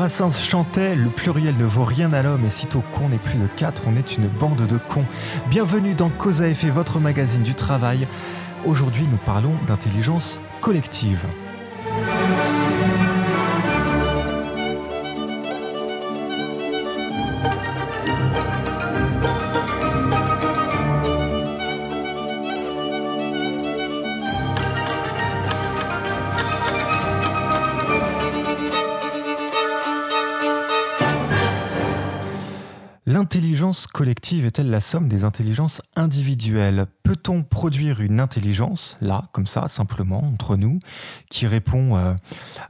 Brassens chantait Le pluriel ne vaut rien à l'homme et sitôt qu'on n'est plus de quatre, on est une bande de cons. Bienvenue dans Cause à effet, votre magazine du travail. Aujourd'hui, nous parlons d'intelligence collective. Collective est-elle la somme des intelligences individuelles? Peut-on produire une intelligence, là, comme ça, simplement, entre nous, qui répond euh,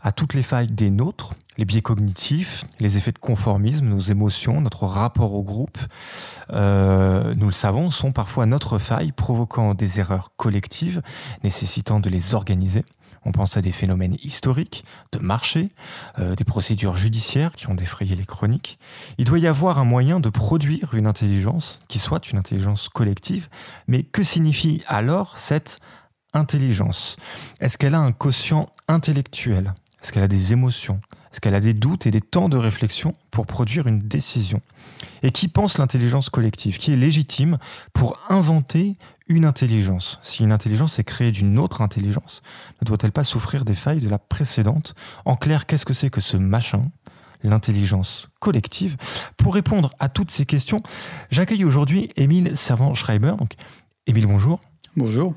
à toutes les failles des nôtres, les biais cognitifs, les effets de conformisme, nos émotions, notre rapport au groupe, euh, nous le savons, sont parfois notre faille, provoquant des erreurs collectives, nécessitant de les organiser on pense à des phénomènes historiques, de marché, euh, des procédures judiciaires qui ont défrayé les chroniques. Il doit y avoir un moyen de produire une intelligence qui soit une intelligence collective, mais que signifie alors cette intelligence? Est-ce qu'elle a un quotient intellectuel? Est-ce qu'elle a des émotions? Est-ce qu'elle a des doutes et des temps de réflexion pour produire une décision? Et qui pense l'intelligence collective? Qui est légitime pour inventer une intelligence, si une intelligence est créée d'une autre intelligence, ne doit-elle pas souffrir des failles de la précédente En clair, qu'est-ce que c'est que ce machin l'intelligence collective? Pour répondre à toutes ces questions, j'accueille aujourd'hui Émile Servan-Schreiber. Donc, Émile, bonjour. Bonjour.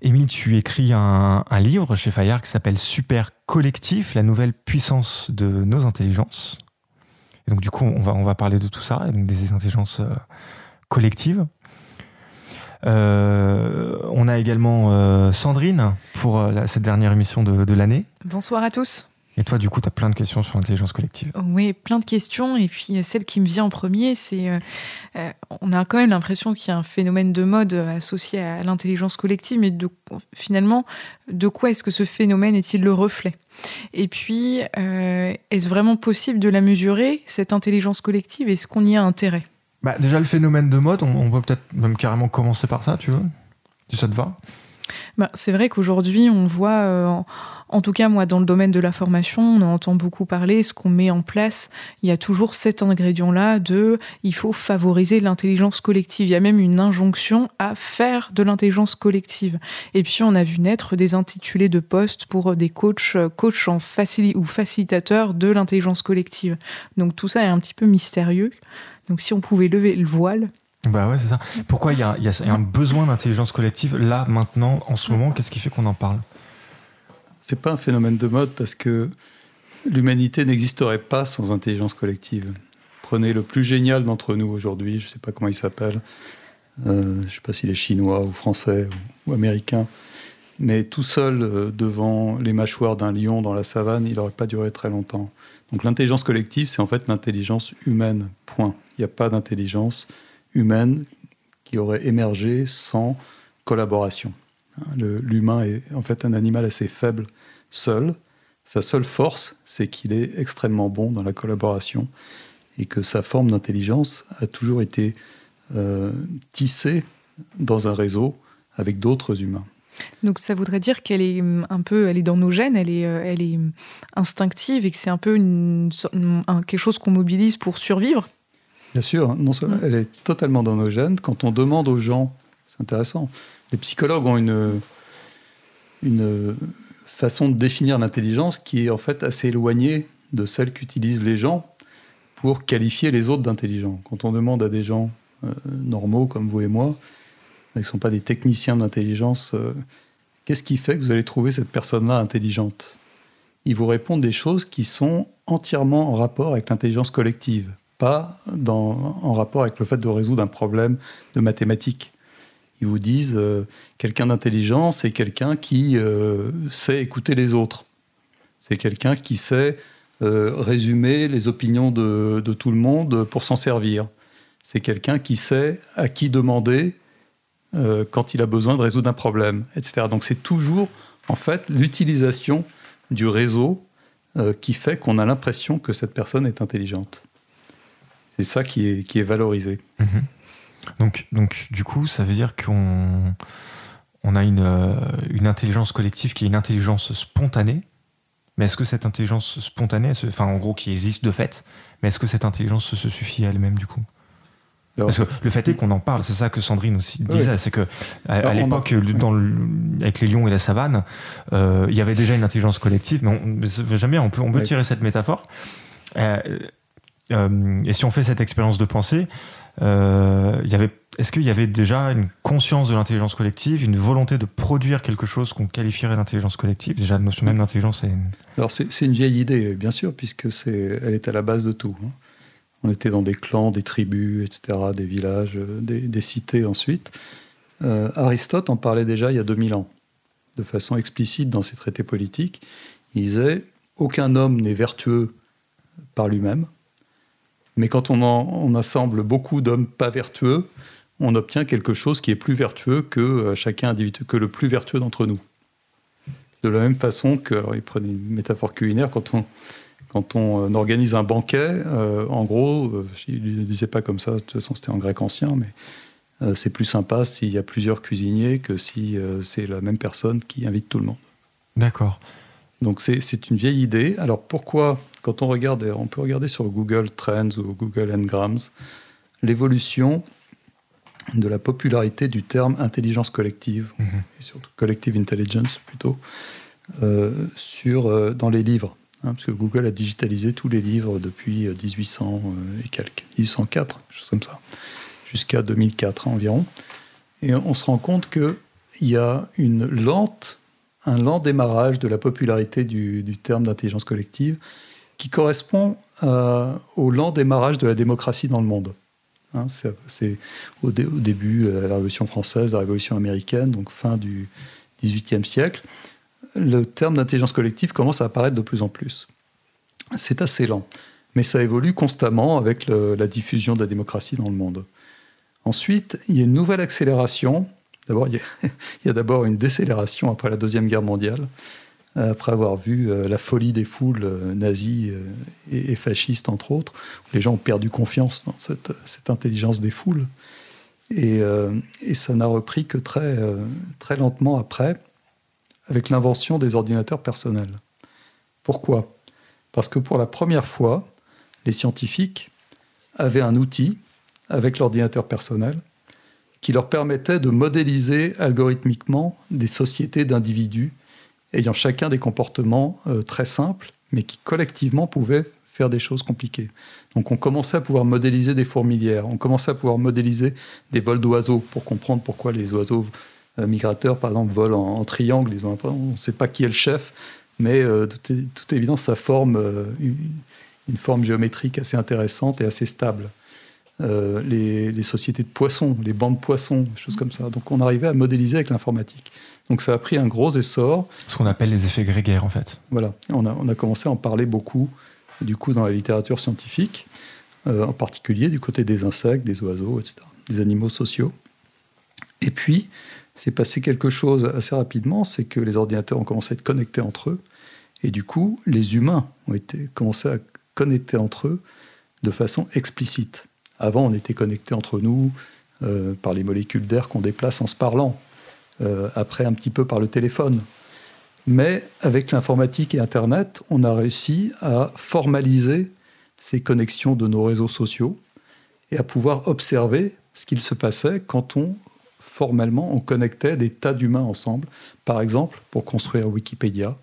Émile, tu écris un, livre chez Fayard qui s'appelle Super Collectif, la nouvelle puissance de nos intelligences. Et donc, du coup, on va, on va parler de tout ça, et donc des intelligences euh, collectives. Euh, on a également euh, Sandrine pour euh, cette dernière émission de, l'année. Bonsoir à tous. Et toi, du coup, tu as plein de questions sur l'intelligence collective. Oui, plein de questions. Et puis, celle qui me vient en premier, c'est. on a quand même l'impression qu'il y a un phénomène de mode associé à l'intelligence collective, mais de, finalement, de quoi est-ce que ce phénomène est-il le reflet? Et puis, est-ce vraiment possible de la mesurer, cette intelligence collective? Est-ce qu'on y a intérêt? Bah, déjà, le phénomène de mode, on, peut peut-être même carrément commencer par ça, tu veux Si ça te va bah, C'est vrai qu'aujourd'hui, on voit, euh, en, tout cas moi, dans le domaine de la formation, on entend beaucoup parler, ce qu'on met en place, il y a toujours cet ingrédient-là de il faut favoriser l'intelligence collective. Il y a même une injonction à faire de l'intelligence collective. Et puis, on a vu naître des intitulés de postes pour des coachs, euh, coachs en ou facilitateurs de l'intelligence collective. Donc, tout ça est un petit peu mystérieux. Donc si on pouvait lever le voile. Bah ouais, c'est ça. Pourquoi il y, a, un besoin d'intelligence collective là, maintenant, en ce moment? Qu'est-ce qui fait qu'on en parle? C'est pas un phénomène de mode parce que l'humanité n'existerait pas sans intelligence collective. Prenez le plus génial d'entre nous aujourd'hui, je sais pas comment il s'appelle, euh, je sais pas s'il est chinois ou français ou, américain, mais tout seul euh, devant les mâchoires d'un lion dans la savane, il n'aurait pas duré très longtemps. Donc l'intelligence collective, c'est en fait l'intelligence humaine, point. Il n'y a pas d'intelligence humaine qui aurait émergé sans collaboration. L'humain est en fait un animal assez faible seul. Sa seule force, c'est qu'il est extrêmement bon dans la collaboration et que sa forme d'intelligence a toujours été euh, tissée dans un réseau avec d'autres humains. Donc ça voudrait dire qu'elle est hum, un peu, elle est dans nos gènes, elle est, euh, elle est hum, instinctive et que c'est un peu une, quelque chose qu'on mobilise pour survivre. Bien sûr, non seulement elle est totalement dans nos gènes. Quand on demande aux gens, c'est intéressant. Les psychologues ont une une façon de définir l'intelligence qui est en fait assez éloignée de celle qu'utilisent les gens pour qualifier les autres d'intelligents. Quand on demande à des gens euh, normaux comme vous et moi, ils ne sont pas des techniciens d'intelligence. Euh, qu'est-ce qui fait que vous allez trouver cette personne-là intelligente? Ils vous répondent des choses qui sont entièrement en rapport avec l'intelligence collective, pas en rapport avec le fait de résoudre un problème de mathématiques. Ils vous disent euh, quelqu'un d'intelligent, c'est quelqu'un qui euh, sait écouter les autres. C'est quelqu'un qui sait résumer les opinions de tout le monde pour s'en servir. C'est quelqu'un qui sait à qui demander euh, quand il a besoin de résoudre un problème, etc. Donc c'est toujours en fait l'utilisation du réseau euh, qui fait qu'on a l'impression que cette personne est intelligente. C'est ça qui est, qui est valorisé. Mhm. Donc, donc du coup, ça veut dire qu'on on a une, euh, une intelligence collective qui est une intelligence spontanée, Mais est-ce que cette intelligence spontanée, enfin en gros qui existe de fait, mais est-ce que cette intelligence se suffit à elle-même du coup? Parce que le fait est qu'on en parle, c'est ça que Sandrine aussi disait, c'est que à, l'époque, avec les lions et la savane, euh, il y avait déjà une intelligence collective, mais on, jamais on peut, on peut tirer cette métaphore. Euh, euh, et si on fait cette expérience de pensée, est-ce qu'il y avait déjà une conscience de l'intelligence collective, une volonté de produire quelque chose qu'on qualifierait d'intelligence collective? Déjà, la notion même d'intelligence est... Alors c'est une vieille idée, bien sûr, puisque elle est à la base de tout. Hein. On était dans des clans, des tribus, etc., des villages, euh, des, cités ensuite. Euh, Aristote en parlait déjà il y a 2000 ans, de façon explicite dans ses traités politiques. Il disait Aucun homme n'est vertueux par lui-même, mais quand on, on assemble beaucoup d'hommes pas vertueux, on obtient quelque chose qui est plus vertueux que euh, chacun individu, que le plus vertueux d'entre nous. De la même façon que, il prenait une métaphore culinaire, quand on, quand on euh, organise un banquet, euh, en gros, euh, il ne disait pas comme ça, de toute façon c'était en grec ancien, mais c'est plus sympa s'il y a plusieurs cuisiniers que si c'est la même personne qui invite tout le monde. D'accord. Donc c'est une vieille idée. Alors pourquoi, quand on regarde, on peut regarder sur Google Trends ou Google Ngrams, l'évolution de la popularité du terme intelligence collective, mhm. et surtout collective intelligence plutôt, sur, dans les livres. Hein, parce que Google a digitalisé tous les livres depuis 1800 euh, euh, et quelques, 1804, chose comme ça, jusqu'à 2004 environ. Et on se rend compte qu'il y a un lent démarrage de la popularité du, terme d'intelligence collective qui correspond euh, au lent démarrage de la démocratie dans le monde. Hein, c'est au, début de la Révolution française, la Révolution américaine, donc fin du XVIIIe siècle le terme d'intelligence collective commence à apparaître de plus en plus. C'est assez lent, mais ça évolue constamment avec la diffusion de la démocratie dans le monde. Ensuite, il y a une nouvelle accélération. D'abord, il y a, d'abord une décélération après la Deuxième Guerre mondiale, après avoir vu euh, la folie des foules euh, nazies euh, et, fascistes, entre autres. Les gens ont perdu confiance dans cette, intelligence des foules. Et, et ça n'a repris que très, très lentement après avec l'invention des ordinateurs personnels. Pourquoi? Parce que pour la première fois, les scientifiques avaient un outil avec l'ordinateur personnel qui leur permettait de modéliser algorithmiquement des sociétés d'individus ayant chacun des comportements euh, très simples, mais qui collectivement pouvaient faire des choses compliquées. Donc on commençait à pouvoir modéliser des fourmilières, on commençait à pouvoir modéliser des vols d'oiseaux pour comprendre pourquoi les oiseaux migrateurs, par exemple, volent en, triangle. Ils ont on ne sait pas qui est le chef, mais euh, tout, est, tout évident, ça forme euh, une, forme géométrique assez intéressante et assez stable. les, sociétés de poissons, les bancs de poissons, des choses comme ça. Donc on arrivait à modéliser avec l'informatique. Donc ça a pris un gros essor. Ce qu'on appelle les effets grégaires en fait. Voilà, on a, on a commencé à en parler beaucoup du coup dans la littérature scientifique, en particulier du côté des insectes, des oiseaux, etc., des animaux sociaux. Et puis, c'est passé quelque chose assez rapidement, c'est que les ordinateurs ont commencé à être connectés entre eux, et du coup, les humains ont été, commencé à connecter entre eux de façon explicite. Avant, on était connectés entre nous euh, par les molécules d'air qu'on déplace en se parlant, euh, après un petit peu par le téléphone. Mais avec l'informatique et Internet, on a réussi à formaliser ces connexions de nos réseaux sociaux et à pouvoir observer ce qu'il se passait quand on formellement, on connectait des tas d'humains ensemble, par exemple pour construire Wikipédia,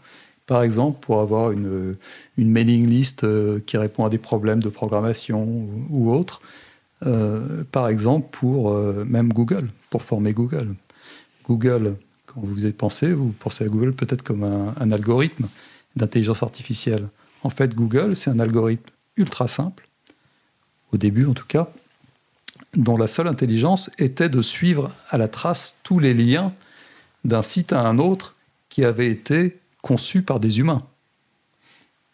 par exemple pour avoir une, une mailing list euh, qui répond à des problèmes de programmation ou, autre, euh, par exemple pour euh, même Google, pour former Google. Google, quand vous y pensé, vous pensez à Google peut-être comme un, un algorithme d'intelligence artificielle. En fait, Google, c'est un algorithme ultra simple, au début en tout cas, dont la seule intelligence était de suivre à la trace tous les liens d'un site à un autre qui avaient été conçus par des humains.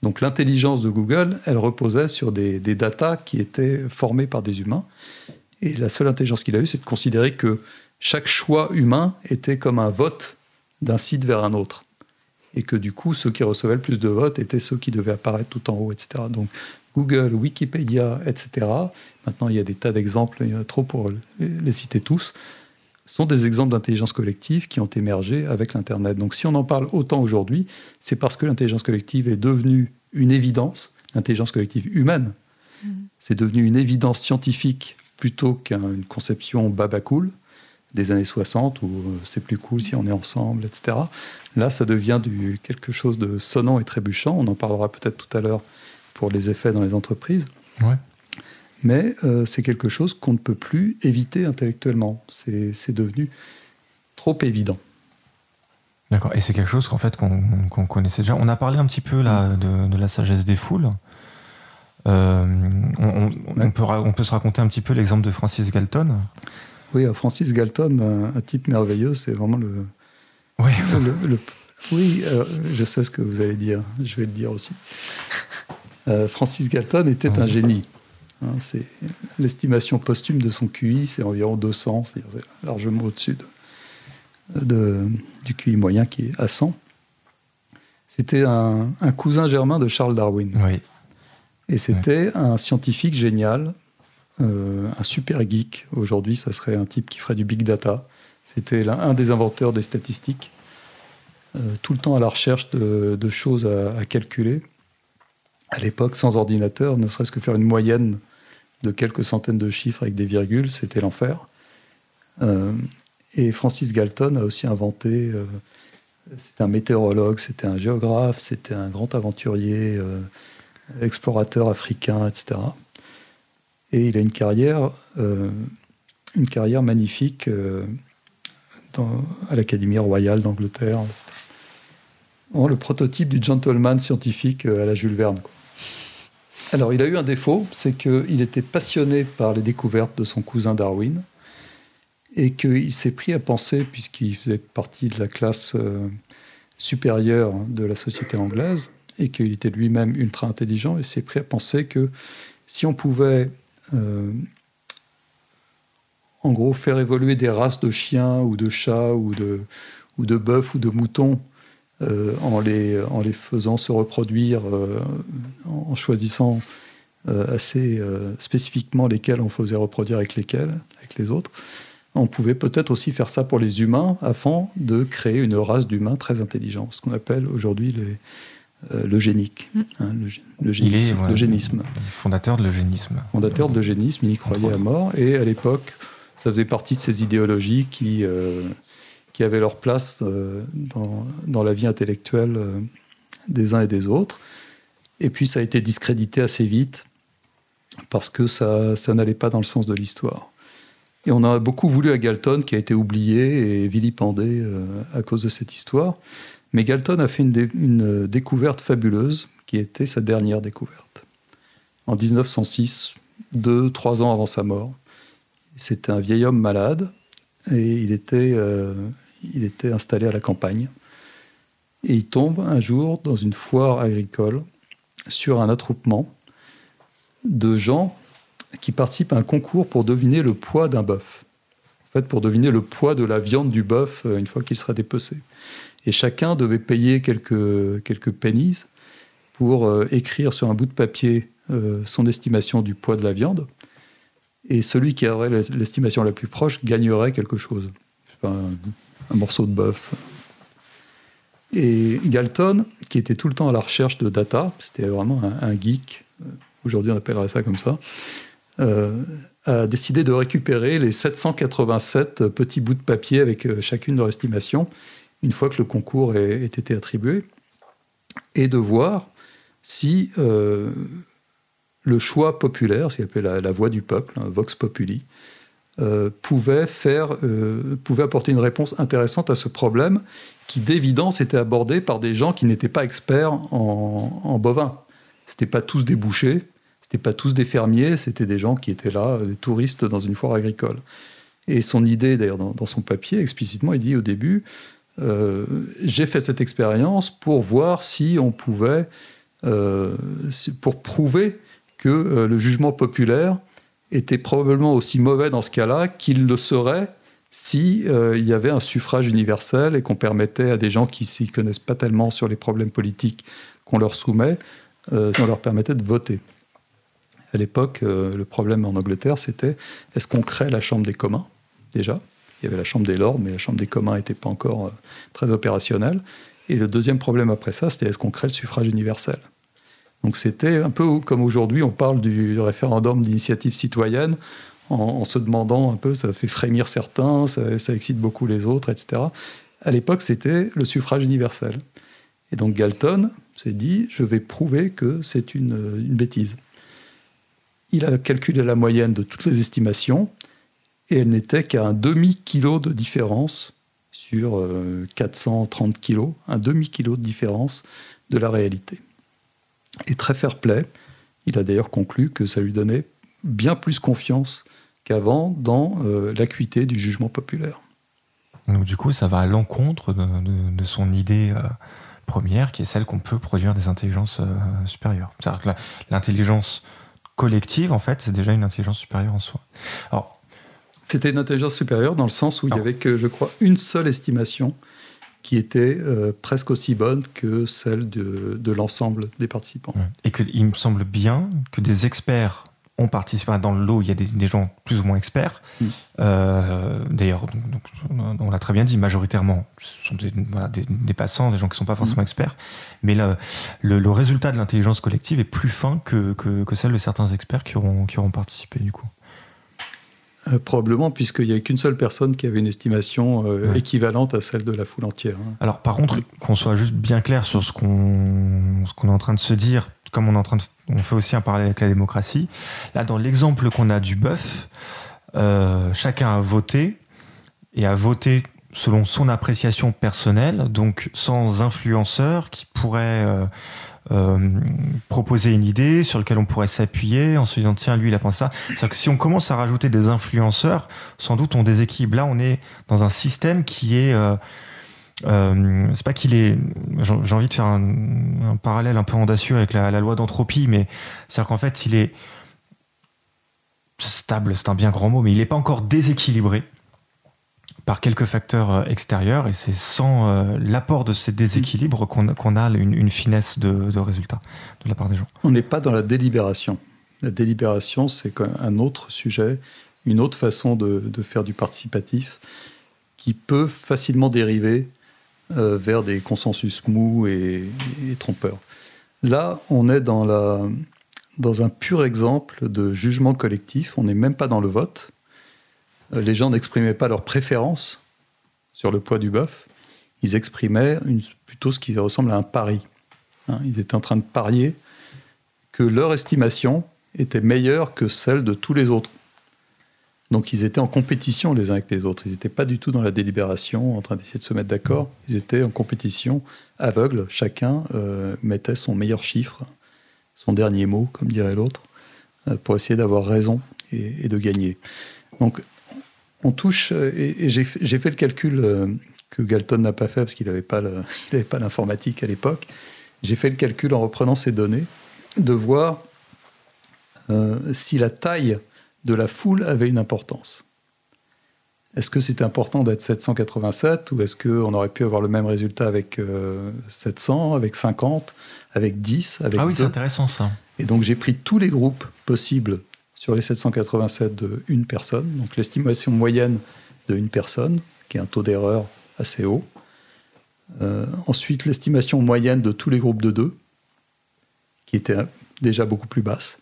Donc l'intelligence de Google, elle reposait sur des, des datas qui étaient formées par des humains. Et la seule intelligence qu'il a eue, c'est de considérer que chaque choix humain était comme un vote d'un site vers un autre. Et que du coup, ceux qui recevaient le plus de votes étaient ceux qui devaient apparaître tout en haut, etc. Donc Google, Wikipédia, etc. Maintenant, il y a des tas d'exemples, il y en a trop pour les citer tous, sont des exemples d'intelligence collective qui ont émergé avec l'Internet. Donc si on en parle autant aujourd'hui, c'est parce que l'intelligence collective est devenue une évidence, l'intelligence collective humaine, mm. c'est devenu une évidence scientifique plutôt qu'une conception babacool des années 60 où euh, c'est plus cool si on est ensemble, etc. Là, ça devient du, quelque chose de sonnant et trébuchant. On en parlera peut-être tout à l'heure pour les effets dans les entreprises. Ouais. Mais euh, c'est quelque chose qu'on ne peut plus éviter intellectuellement. C'est devenu trop évident. D'accord. Et c'est quelque chose qu'en fait qu'on connaissait déjà. On a parlé un petit peu là de, la sagesse des foules. Euh, on, peut, on peut se raconter un petit peu l'exemple de Francis Galton. Oui, euh, Francis Galton, un, type merveilleux, c'est vraiment le. Oui. oui, je sais ce que vous allez dire. Je vais le dire aussi. Francis Galton était un génie. Hein, c'est l'estimation posthume de son QI, c'est environ 200, c'est largement au-dessus de, du QI moyen qui est à 100. C'était un, cousin germain de Charles Darwin. Oui. Et c'était un scientifique génial, euh, un super geek. Aujourd'hui, ça serait un type qui ferait du big data. C'était un des inventeurs des statistiques, euh, tout le temps à la recherche de, choses à calculer à l'époque, sans ordinateur, ne serait-ce que faire une moyenne de quelques centaines de chiffres avec des virgules, c'était l'enfer. Euh, et Francis Galton a aussi inventé, euh, c'était un météorologue, c'était un géographe, c'était un grand aventurier, euh, explorateur africain, etc. Et il a une carrière, une carrière magnifique à l'Académie royale d'Angleterre, etc. le prototype du gentleman scientifique à la Jules Verne. Alors, il a eu un défaut, c'est qu'il était passionné par les découvertes de son cousin Darwin et qu'il s'est pris à penser, puisqu'il faisait partie de la classe euh, supérieure de la société anglaise et qu'il était lui-même ultra intelligent, il s'est pris à penser que si on pouvait, euh, en gros, faire évoluer des races de chiens ou de chats ou de, ou de bœufs ou de moutons euh, en, les, en les faisant se reproduire, euh, en choisissant euh, assez spécifiquement lesquels on faisait reproduire avec lesquels, avec les autres. On pouvait peut-être aussi faire ça pour les humains afin de créer une race d'humains très intelligents, ce qu'on appelle aujourd'hui l'eugénique, mm. hein, l'eugénisme. Fondateur de l'eugénisme. Fondateur de l'eugénisme, il y croyait à mort. Et à l'époque, ça faisait partie de ces idéologies qui, qui avaient leur place euh, dans, la vie intellectuelle euh, des uns et des autres. Et puis ça a été discrédité assez vite parce que ça, ça n'allait pas dans le sens de l'histoire. Et on a beaucoup voulu à Galton, qui a été oublié et vilipendé euh, à cause de cette histoire. Mais Galton a fait une, découverte fabuleuse, qui était sa dernière découverte. En 1906, deux, trois ans avant sa mort. C'était un vieil homme malade, et il était, il était installé à la campagne. Et il tombe un jour dans une foire agricole sur un attroupement de gens qui participent à un concours pour deviner le poids d'un bœuf. En fait, pour deviner le poids de la viande du bœuf euh, une fois qu'il sera dépecé. Et chacun devait payer quelques, pennies pour euh, écrire sur un bout de papier euh, son estimation du poids de la viande. Et celui qui aurait l'estimation la plus proche gagnerait quelque chose. Pas un morceau de bœuf. Et Galton, qui était tout le temps à la recherche de data, c'était vraiment un, geek, euh, aujourd'hui on appellerait ça comme ça, euh, a décidé de récupérer les 787 petits bouts de papier avec euh, chacune leur estimation, une fois que le concours ait, été attribué, et de voir si le choix populaire, ce qu'on appelle la, voix du peuple, un vox populi, euh, pouvait, faire, euh, pouvait apporter une réponse intéressante à ce problème qui, d'évidence, était abordé par des gens qui n'étaient pas experts en, en bovins. Ce n'étaient pas tous des bouchers, ce n'étaient pas tous des fermiers, c'était des gens qui étaient là, des touristes dans une foire agricole. Et son idée, d'ailleurs, dans, son papier, explicitement, il dit au début euh, J'ai fait cette expérience pour voir si on pouvait, pour prouver que le jugement populaire était probablement aussi mauvais dans ce cas-là qu'il le serait si euh, il y avait un suffrage universel et qu'on permettait à des gens qui s'y connaissent pas tellement sur les problèmes politiques qu'on leur soumet, euh, on leur permettait de voter. À l'époque, euh, le problème en Angleterre, c'était est-ce qu'on crée la Chambre des communs déjà? Il y avait la Chambre des Lords, mais la Chambre des communs n'était pas encore très opérationnelle. Et le deuxième problème après ça, c'était est-ce qu'on crée le suffrage universel? Donc c'était un peu comme aujourd'hui, on parle du référendum d'initiative citoyenne en, se demandant un peu, ça fait frémir certains, ça, excite beaucoup les autres, etc. À l'époque, c'était le suffrage universel. Et donc Galton s'est dit, je vais prouver que c'est une, bêtise. Il a calculé la moyenne de toutes les estimations, et elle n'était qu'à un demi-kilo de différence sur 430 euh, kilos, un demi-kilo de différence de la réalité. Et très fair play, il a d'ailleurs conclu que ça lui donnait bien plus confiance qu'avant dans euh, l'acuité du jugement populaire. Donc du coup, ça va à l'encontre de, son idée euh, première, qui est celle qu'on peut produire des intelligences supérieures. C'est-à-dire que l'intelligence collective, en fait, c'est déjà une intelligence supérieure en soi. Alors, c'était une intelligence supérieure dans le sens où il n'y avait que, je crois, une seule estimation qui était euh, presque aussi bonne que celle de, l'ensemble des participants. Et qu'il me semble bien que des experts ont participé. Dans le lot, il y a des, gens plus ou moins experts. Mm. Euh, d'ailleurs, on l'a très bien dit, majoritairement, ce sont des, passants, des gens qui ne sont pas forcément mm. experts. Mais le, le, résultat de l'intelligence collective est plus fin que, que, que, celle de certains experts qui auront, qui auront participé, du coup. Euh, probablement, puisqu'il n'y avait qu'une seule personne qui avait une estimation euh, équivalente à celle de la foule entière. Hein. Alors, par contre, qu'on soit juste bien clair sur ce qu'on qu'on est en train de se dire, comme on est en train de, on fait aussi un parallèle avec la démocratie. Là, dans l'exemple qu'on a du bœuf, euh, chacun a voté et a voté selon son appréciation personnelle, donc sans influenceur qui pourrait proposer une idée sur laquelle on pourrait s'appuyer en se disant tiens lui il a pensé ça. C'est que si on commence à rajouter des influenceurs, sans doute on déséquilibre. Là on est dans un système qui est euh, euh, c'est pas qu'il est. J'ai envie de faire un, parallèle un peu audacieux avec la, la loi d'entropie, mais c'est-à-dire qu'en fait, il est stable, c'est un bien grand mot, mais il n'est pas encore déséquilibré par quelques facteurs euh, extérieurs et c'est sans euh, l'apport de ces déséquilibres qu'on a une, finesse de, résultat de la part des gens. On n'est pas dans la délibération. La délibération, c'est un autre sujet, une autre façon de, faire du participatif qui peut facilement dériver euh, vers des consensus mous et, trompeurs. Là, on est dans, un pur exemple de jugement collectif. On n'est même pas dans le vote les gens n'exprimaient pas leur préférence sur le poids du bœuf, ils exprimaient plutôt ce qui ressemble à un pari. Hein. ils étaient en train de parier que leur estimation était meilleure que celle de tous les autres. Donc ils étaient en compétition les uns avec les autres. Ils n'étaient pas du tout dans la délibération, en train d'essayer de se mettre d'accord. Ils étaient en compétition aveugle. Chacun euh, mettait son meilleur chiffre, son dernier mot, comme dirait l'autre, euh, pour essayer d'avoir raison et, et, de gagner. Donc on touche, euh, et, j'ai fait le calcul euh, que Galton n'a pas fait parce qu'il n'avait pas l'informatique à l'époque. J'ai fait le calcul en reprenant ces données, de voir euh, si la taille de la foule avait une importance. Est-ce que c'était important d'être 787 ou est-ce qu'on aurait pu avoir le même résultat avec 700, avec 50, avec 10, avec Ah oui, c'est intéressant ça. Et donc j'ai pris tous les groupes possibles sur les 787 de une personne, donc l'estimation moyenne de une personne, qui est un taux d'erreur assez haut. Euh, ensuite, l'estimation moyenne de tous les groupes de deux, qui était déjà beaucoup plus basse.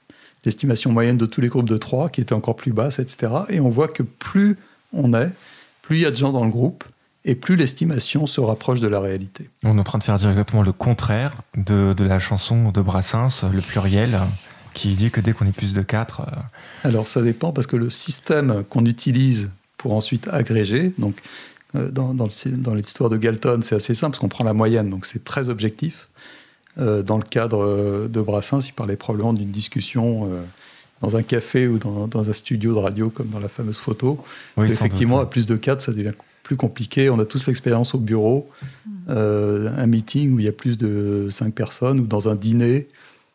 L'estimation moyenne de tous les groupes de trois, qui était encore plus basse, etc. Et on voit que plus on est, plus il y a de gens dans le groupe, et plus l'estimation se rapproche de la réalité. On est en train de faire directement le contraire de, de la chanson de Brassens, le pluriel qui dit que dès qu'on est plus de 4... Euh, Alors ça dépend parce que le système qu'on utilise pour ensuite agréger, donc euh, dans, dans l'histoire de Galton, c'est assez simple parce qu'on prend la moyenne, donc c'est très objectif. Euh, dans le cadre de Brassens, il parlait probablement d'une discussion dans un café ou dans, un studio de radio comme dans la fameuse photo. effectivement, à plus de 4, ça devient plus compliqué. On a tous l'expérience au bureau, un meeting où il y a plus de 5 personnes ou dans un dîner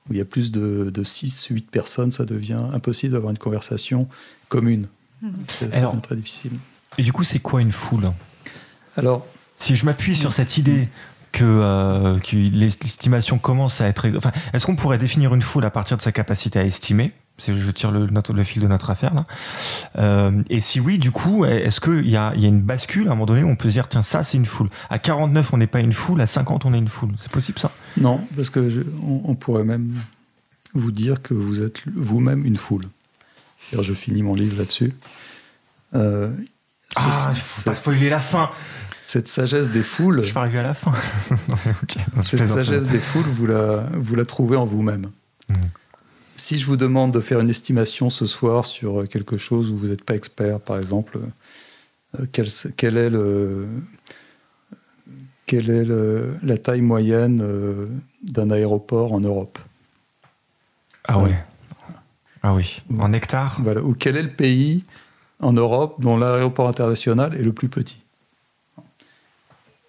où il y a plus de, de 6, 8 personnes, ça devient impossible d'avoir une conversation commune. Hmm. C'est très difficile. Et du coup, c'est quoi une foule? Alors, si je m'appuie sur cette idée que, euh, l'estimation commence à être... Enfin, est-ce qu'on pourrait définir une foule à partir de sa capacité à estimer? Je tire le, le, fil de notre affaire là. Euh, et si oui, du coup, est-ce qu'il y a, y a une bascule à un moment donné où on peut se dire, tiens, ça c'est une foule. À 49, on n'est pas une foule, à 50, on est une foule. C'est possible ça? Non, parce que on, pourrait même vous dire que vous êtes vous-même une foule. Alors, je finis mon livre là-dessus. Euh, ah, faut pas spoiler la fin. Cette sagesse des foules. Je vais arriver à la fin. cette sagesse des foules, vous la, vous la trouvez en vous-même. Hmm. Si je vous demande de faire une estimation ce soir sur quelque chose où vous n'êtes pas expert, par exemple, euh, quelle, est, le, quelle est la taille moyenne euh, d'un aéroport en Europe? Ah ouais. Ah oui, en hectares? Voilà. Ou quel est le pays en Europe dont l'aéroport international est le plus petit?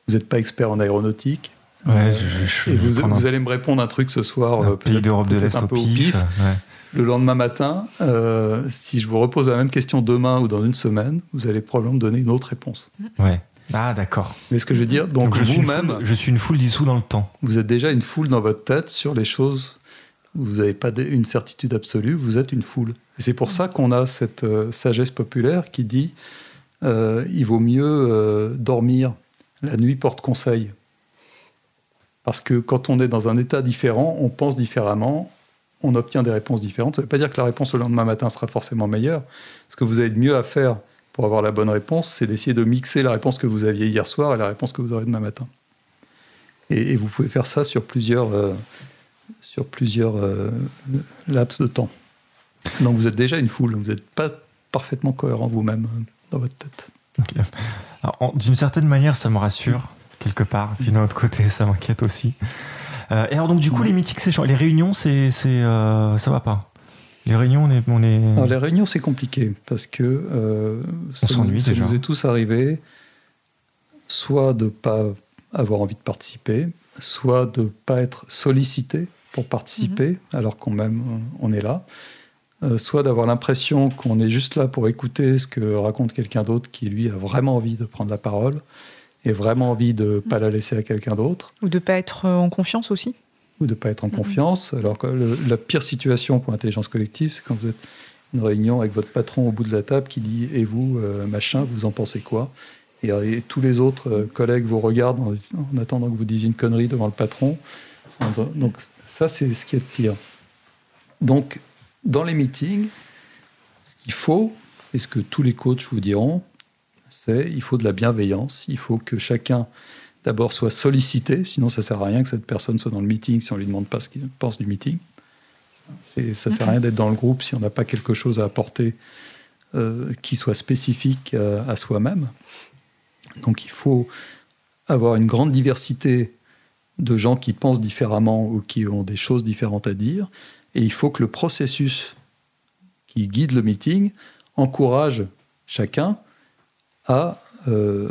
Vous n'êtes pas expert en aéronautique. Ouais, je, et vous, allez me répondre un truc ce soir, euh, pays d'Europe de l'Est un peu au pif. Le lendemain matin, euh, si je vous repose la même question demain ou dans une semaine, vous allez probablement me donner une autre réponse. Ouais. Ah, d'accord. Mais ce que je veux dire, donc, vous-même. Je suis une foule dissous dans le temps. Vous êtes déjà une foule dans votre tête sur les choses vous n'avez pas une certitude absolue, vous êtes une foule. Et c'est pour ça qu'on a cette euh, sagesse populaire qui dit il vaut mieux dormir. La nuit porte conseil. Parce que quand on est dans un état différent, on pense différemment, on obtient des réponses différentes. Ça ne veut pas dire que la réponse le lendemain matin sera forcément meilleure. Ce que vous avez de mieux à faire pour avoir la bonne réponse, c'est d'essayer de mixer la réponse que vous aviez hier soir et la réponse que vous aurez demain matin. Et, vous pouvez faire ça sur plusieurs, sur plusieurs euh, laps de temps. Donc vous êtes déjà une foule, vous n'êtes pas parfaitement cohérent vous-même euh, dans votre tête. D'une certaine manière, ça me rassure, quelque part. Puis d'un autre côté, ça m'inquiète aussi. Euh, et alors, donc, du coup, les meetings, c'est Les réunions, c'est, c'est, ça va pas Les réunions, on est. On est... Alors, les réunions, c'est compliqué parce que on s'ennuie ça nous est tous arrivé soit de ne pas avoir envie de participer, soit de ne pas être sollicité pour participer, mhm. alors qu'on même on est là. Euh, soit d'avoir l'impression qu'on est juste là pour écouter ce que raconte quelqu'un d'autre qui, lui, a vraiment envie de prendre la parole et vraiment envie de ne pas la laisser à quelqu'un d'autre. Ou de ne pas être euh, en confiance aussi. Ou de ne pas être en mhm. confiance. Alors que la pire situation pour l'intelligence collective, c'est quand vous êtes une réunion avec votre patron au bout de la table qui dit Et vous, euh, machin, vous en pensez quoi? Et, tous les autres collègues vous regardent en, en, attendant que vous disiez une connerie devant le patron. Donc ça, c'est ce qui est de pire. Donc, dans les meetings, ce qu'il faut, et ce que tous les coachs vous diront, c'est il faut de la bienveillance. Il faut que chacun, d'abord, soit sollicité. Sinon, ça ne sert à rien que cette personne soit dans le meeting si on ne lui demande pas ce qu'il pense du meeting. Et ça ne sert à rien d'être dans le groupe si on n'a pas quelque chose à apporter euh, qui soit spécifique à soi-même. Donc, il faut avoir une grande diversité de gens qui pensent différemment ou qui ont des choses différentes à dire. Et il faut que le processus qui guide le meeting encourage chacun à, euh,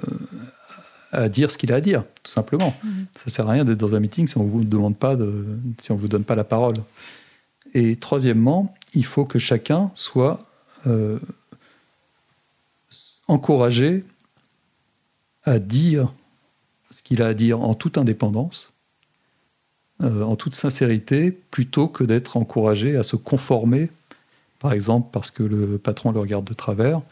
à dire ce qu'il a à dire, tout simplement. Mhm. Ça ne sert à rien d'être dans un meeting si on ne vous demande pas, de, si on vous donne pas la parole. Et troisièmement, il faut que chacun soit euh, encouragé à dire ce qu'il a à dire en toute indépendance euh, en toute sincérité, plutôt que d'être encouragé à se conformer, par exemple parce que le patron le regarde de travers,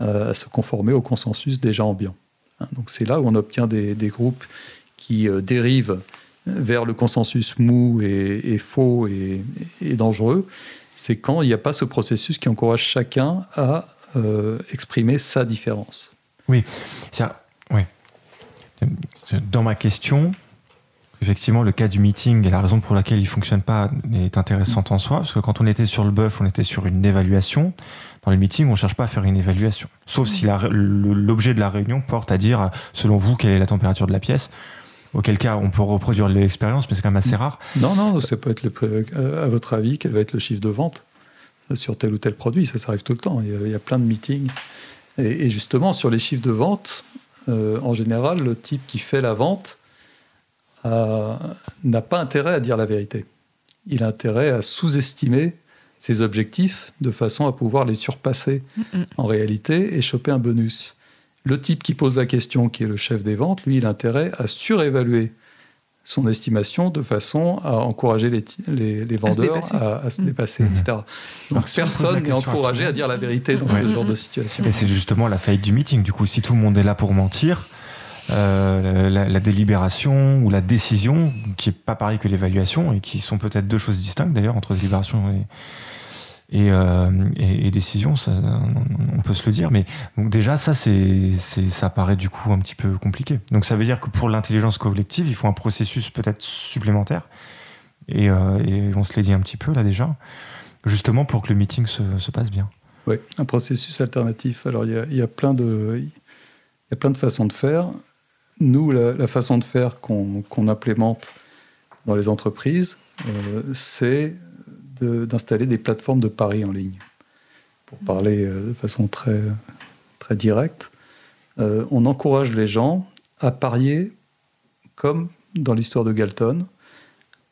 à se conformer au consensus déjà ambiant. Hein, donc c'est là où on obtient des, groupes qui euh, dérivent vers le consensus mou et, faux et, dangereux. C'est quand il n'y a pas ce processus qui encourage chacun à exprimer sa différence. Oui, oui. Dans ma question, Effectivement, le cas du meeting et la raison pour laquelle il ne fonctionne pas est intéressante en soi, parce que quand on était sur le bœuf, on était sur une évaluation. Dans les meetings, on ne cherche pas à faire une évaluation. Sauf si l'objet de la réunion porte à dire, selon vous, quelle est la température de la pièce. Auquel cas, on peut reproduire l'expérience, mais c'est quand même assez rare. Non, non, ça peut être, le, à votre avis, quel va être le chiffre de vente sur tel ou tel produit. Ça, ça arrive tout le temps. Il y a, plein de meetings. Et, justement, sur les chiffres de vente, euh, en général, le type qui fait la vente, euh, n'a pas intérêt à dire la vérité. Il a intérêt à sous-estimer ses objectifs de façon à pouvoir les surpasser en réalité et choper un bonus. Le type qui pose la question, qui est le chef des ventes, lui, il a intérêt à surévaluer son estimation de façon à encourager les, les, vendeurs à se dépasser, mmh. etc. Donc personne n'est encouragé à, dire la vérité dans ce genre de situation. Et c'est justement la faillite du meeting. Du coup, si tout le monde est là pour mentir, euh, la, délibération ou la décision, qui est pas pareil que l'évaluation, et qui sont peut-être deux choses distinctes d'ailleurs entre délibération et, euh, décision, on peut se le dire. Mais donc déjà, ça, c'est, ça paraît du coup un petit peu compliqué. Donc ça veut dire que pour l'intelligence collective, il faut un processus peut-être supplémentaire. Et, euh, on se l'est dit un petit peu là déjà, justement pour que le meeting se, se passe bien. Oui, un processus alternatif. Alors il y a, plein de, il y a plein de façons de faire. Nous, la, façon de faire qu'on, implémente dans les entreprises, euh, c'est d'installer des plateformes de paris en ligne. Pour parler euh, de façon très, très directe, euh, on encourage les gens à parier comme dans l'histoire de Galton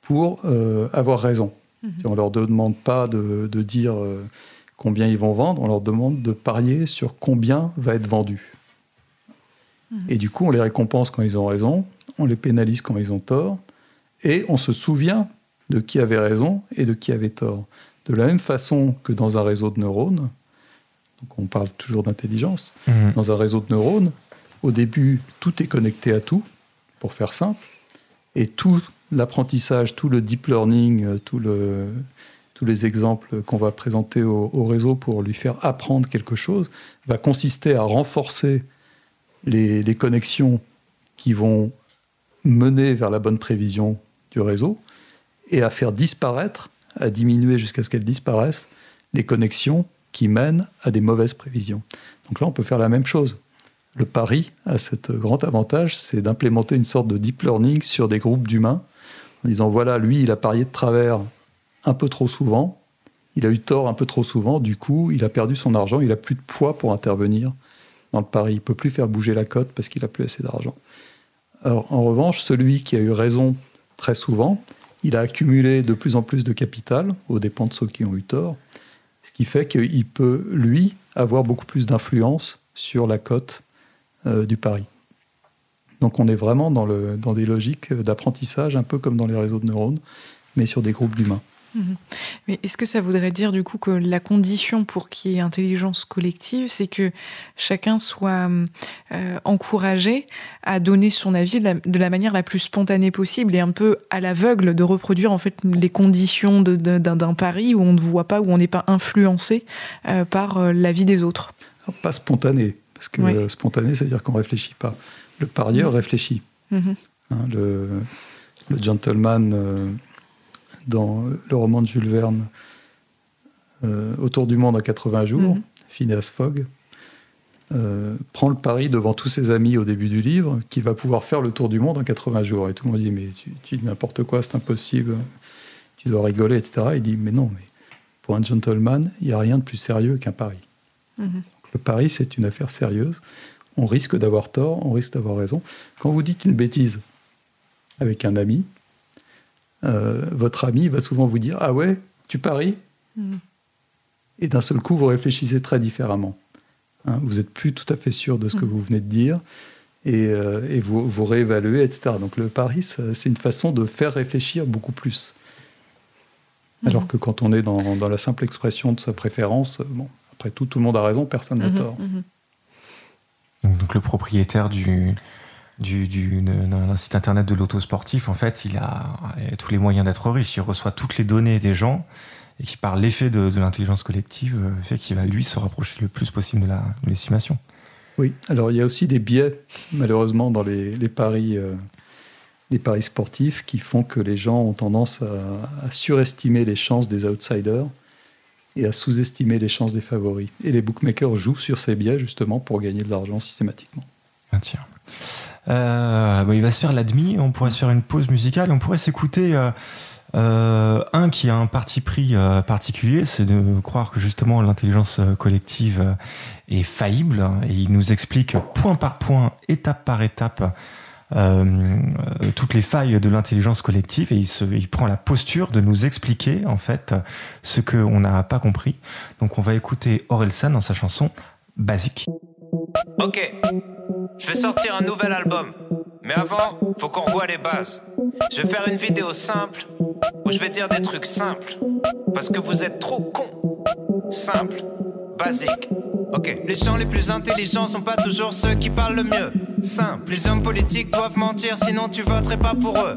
pour avoir raison. Mhm. On ne leur demande pas de, de dire combien ils vont vendre, on leur demande de parier sur combien va être vendu. Mhm. Et du coup, on les récompense quand ils ont raison, on les pénalise quand ils ont tort, et on se souvient de qui avait raison et de qui avait tort. De la même façon que dans un réseau de neurones, donc on parle toujours d'intelligence, mhm. dans un réseau de neurones, au début, tout est connecté à tout, pour faire simple, et tout l'apprentissage, tout le deep learning, euh, tout le, tous les exemples qu'on va présenter au, réseau pour lui faire apprendre quelque chose, va consister à renforcer les, connexions qui vont mener vers la bonne prévision du réseau, et à faire disparaître, à diminuer jusqu'à ce qu'elles disparaissent, les connexions qui mènent à des mauvaises prévisions. Donc là, on peut faire la même chose. Le pari a cet grand avantage, c'est d'implémenter une sorte de deep learning sur des groupes d'humains, en disant voilà, lui, il a parié de travers un peu trop souvent, il a eu tort un peu trop souvent, du coup, il a perdu son argent, il a plus de poids pour intervenir dans le pari, il peut plus faire bouger la cote parce qu'il a plus assez d'argent. En revanche, celui qui a eu raison très souvent, il a accumulé de plus en plus de capital aux dépens de ceux qui ont eu tort, ce qui fait qu'il peut, lui, avoir beaucoup plus d'influence sur la cote euh, du pari. Donc on est vraiment dans des logiques d'apprentissage, un peu comme dans les réseaux de neurones, mais sur des groupes d'humains. Mhm. Mais est-ce que ça voudrait dire du coup que la condition pour qu'il y ait intelligence collective, c'est que chacun soit euh, encouragé à donner son avis de la, manière la plus spontanée possible et un peu à l'aveugle de reproduire en fait les conditions d'un pari où on ne voit pas, où on n'est pas influencé euh, par euh, l'avis des autres Pas spontané, parce que spontané, ça veut dire qu'on réfléchit pas. Le parieur mhm. réfléchit. Mhm. Hein, le, le, gentleman dans le roman de Jules Verne, euh, Autour du monde en 80 jours, mm Phineas Fogg, euh, prend le pari devant tous ses amis au début du livre qu'il va pouvoir faire le tour du monde en 80 jours. Et tout le monde dit Mais tu, dis n'importe quoi, c'est impossible, tu dois rigoler, etc. Il dit Mais non, mais pour un gentleman, il n'y a rien de plus sérieux qu'un pari. Mhm. Le pari, c'est une affaire sérieuse. On risque d'avoir tort, on risque d'avoir raison. Quand vous dites une bêtise avec un ami, euh, votre ami va souvent vous dire Ah ouais, tu paries? Mm. Et d'un seul coup, vous réfléchissez très différemment. Hein, vous n'êtes plus tout à fait sûr de ce que mm. vous venez de dire et, euh, vous, vous, réévaluez, etc. Donc le pari, c'est une façon de faire réfléchir beaucoup plus. Mm. Alors que quand on est dans, la simple expression de sa préférence, bon, après tout, tout le monde a raison, personne n'a mm-hmm, tort. Mm-hmm. Donc le propriétaire du, du, d'un site internet de l'autosportif, en fait, il a, tous les moyens d'être riche. Il reçoit toutes les données des gens et qui, par l'effet de, l'intelligence collective, euh, fait qu'il va, lui, se rapprocher le plus possible de, l'estimation. Oui, alors il y a aussi des biais, malheureusement, dans les, paris, euh, les paris sportifs qui font que les gens ont tendance à, surestimer les chances des outsiders et à sous-estimer les chances des favoris. Et les bookmakers jouent sur ces biais, justement, pour gagner de l'argent systématiquement. Ah, tiens. Euh, bah, il va se faire l'admi, on pourrait se faire une pause musicale, on pourrait s'écouter euh, euh, un qui a un parti pris particulier, c'est de croire que justement l'intelligence collective est faillible, et il nous explique point par point, étape par étape, toutes les failles de l'intelligence collective et il, prend la posture de nous expliquer en fait ce qu'on n'a pas compris. Donc on va écouter Orelsan dans sa chanson Basique. Ok, je vais sortir un nouvel album. Mais avant, faut qu'on revoie les bases. Je vais faire une vidéo simple où je vais dire des trucs simples. Parce que vous êtes trop cons. Simple, basique. Ok. Les gens les plus intelligents sont pas toujours ceux qui parlent le mieux. Simple. Les hommes politiques doivent mentir, sinon tu voterais pas pour eux.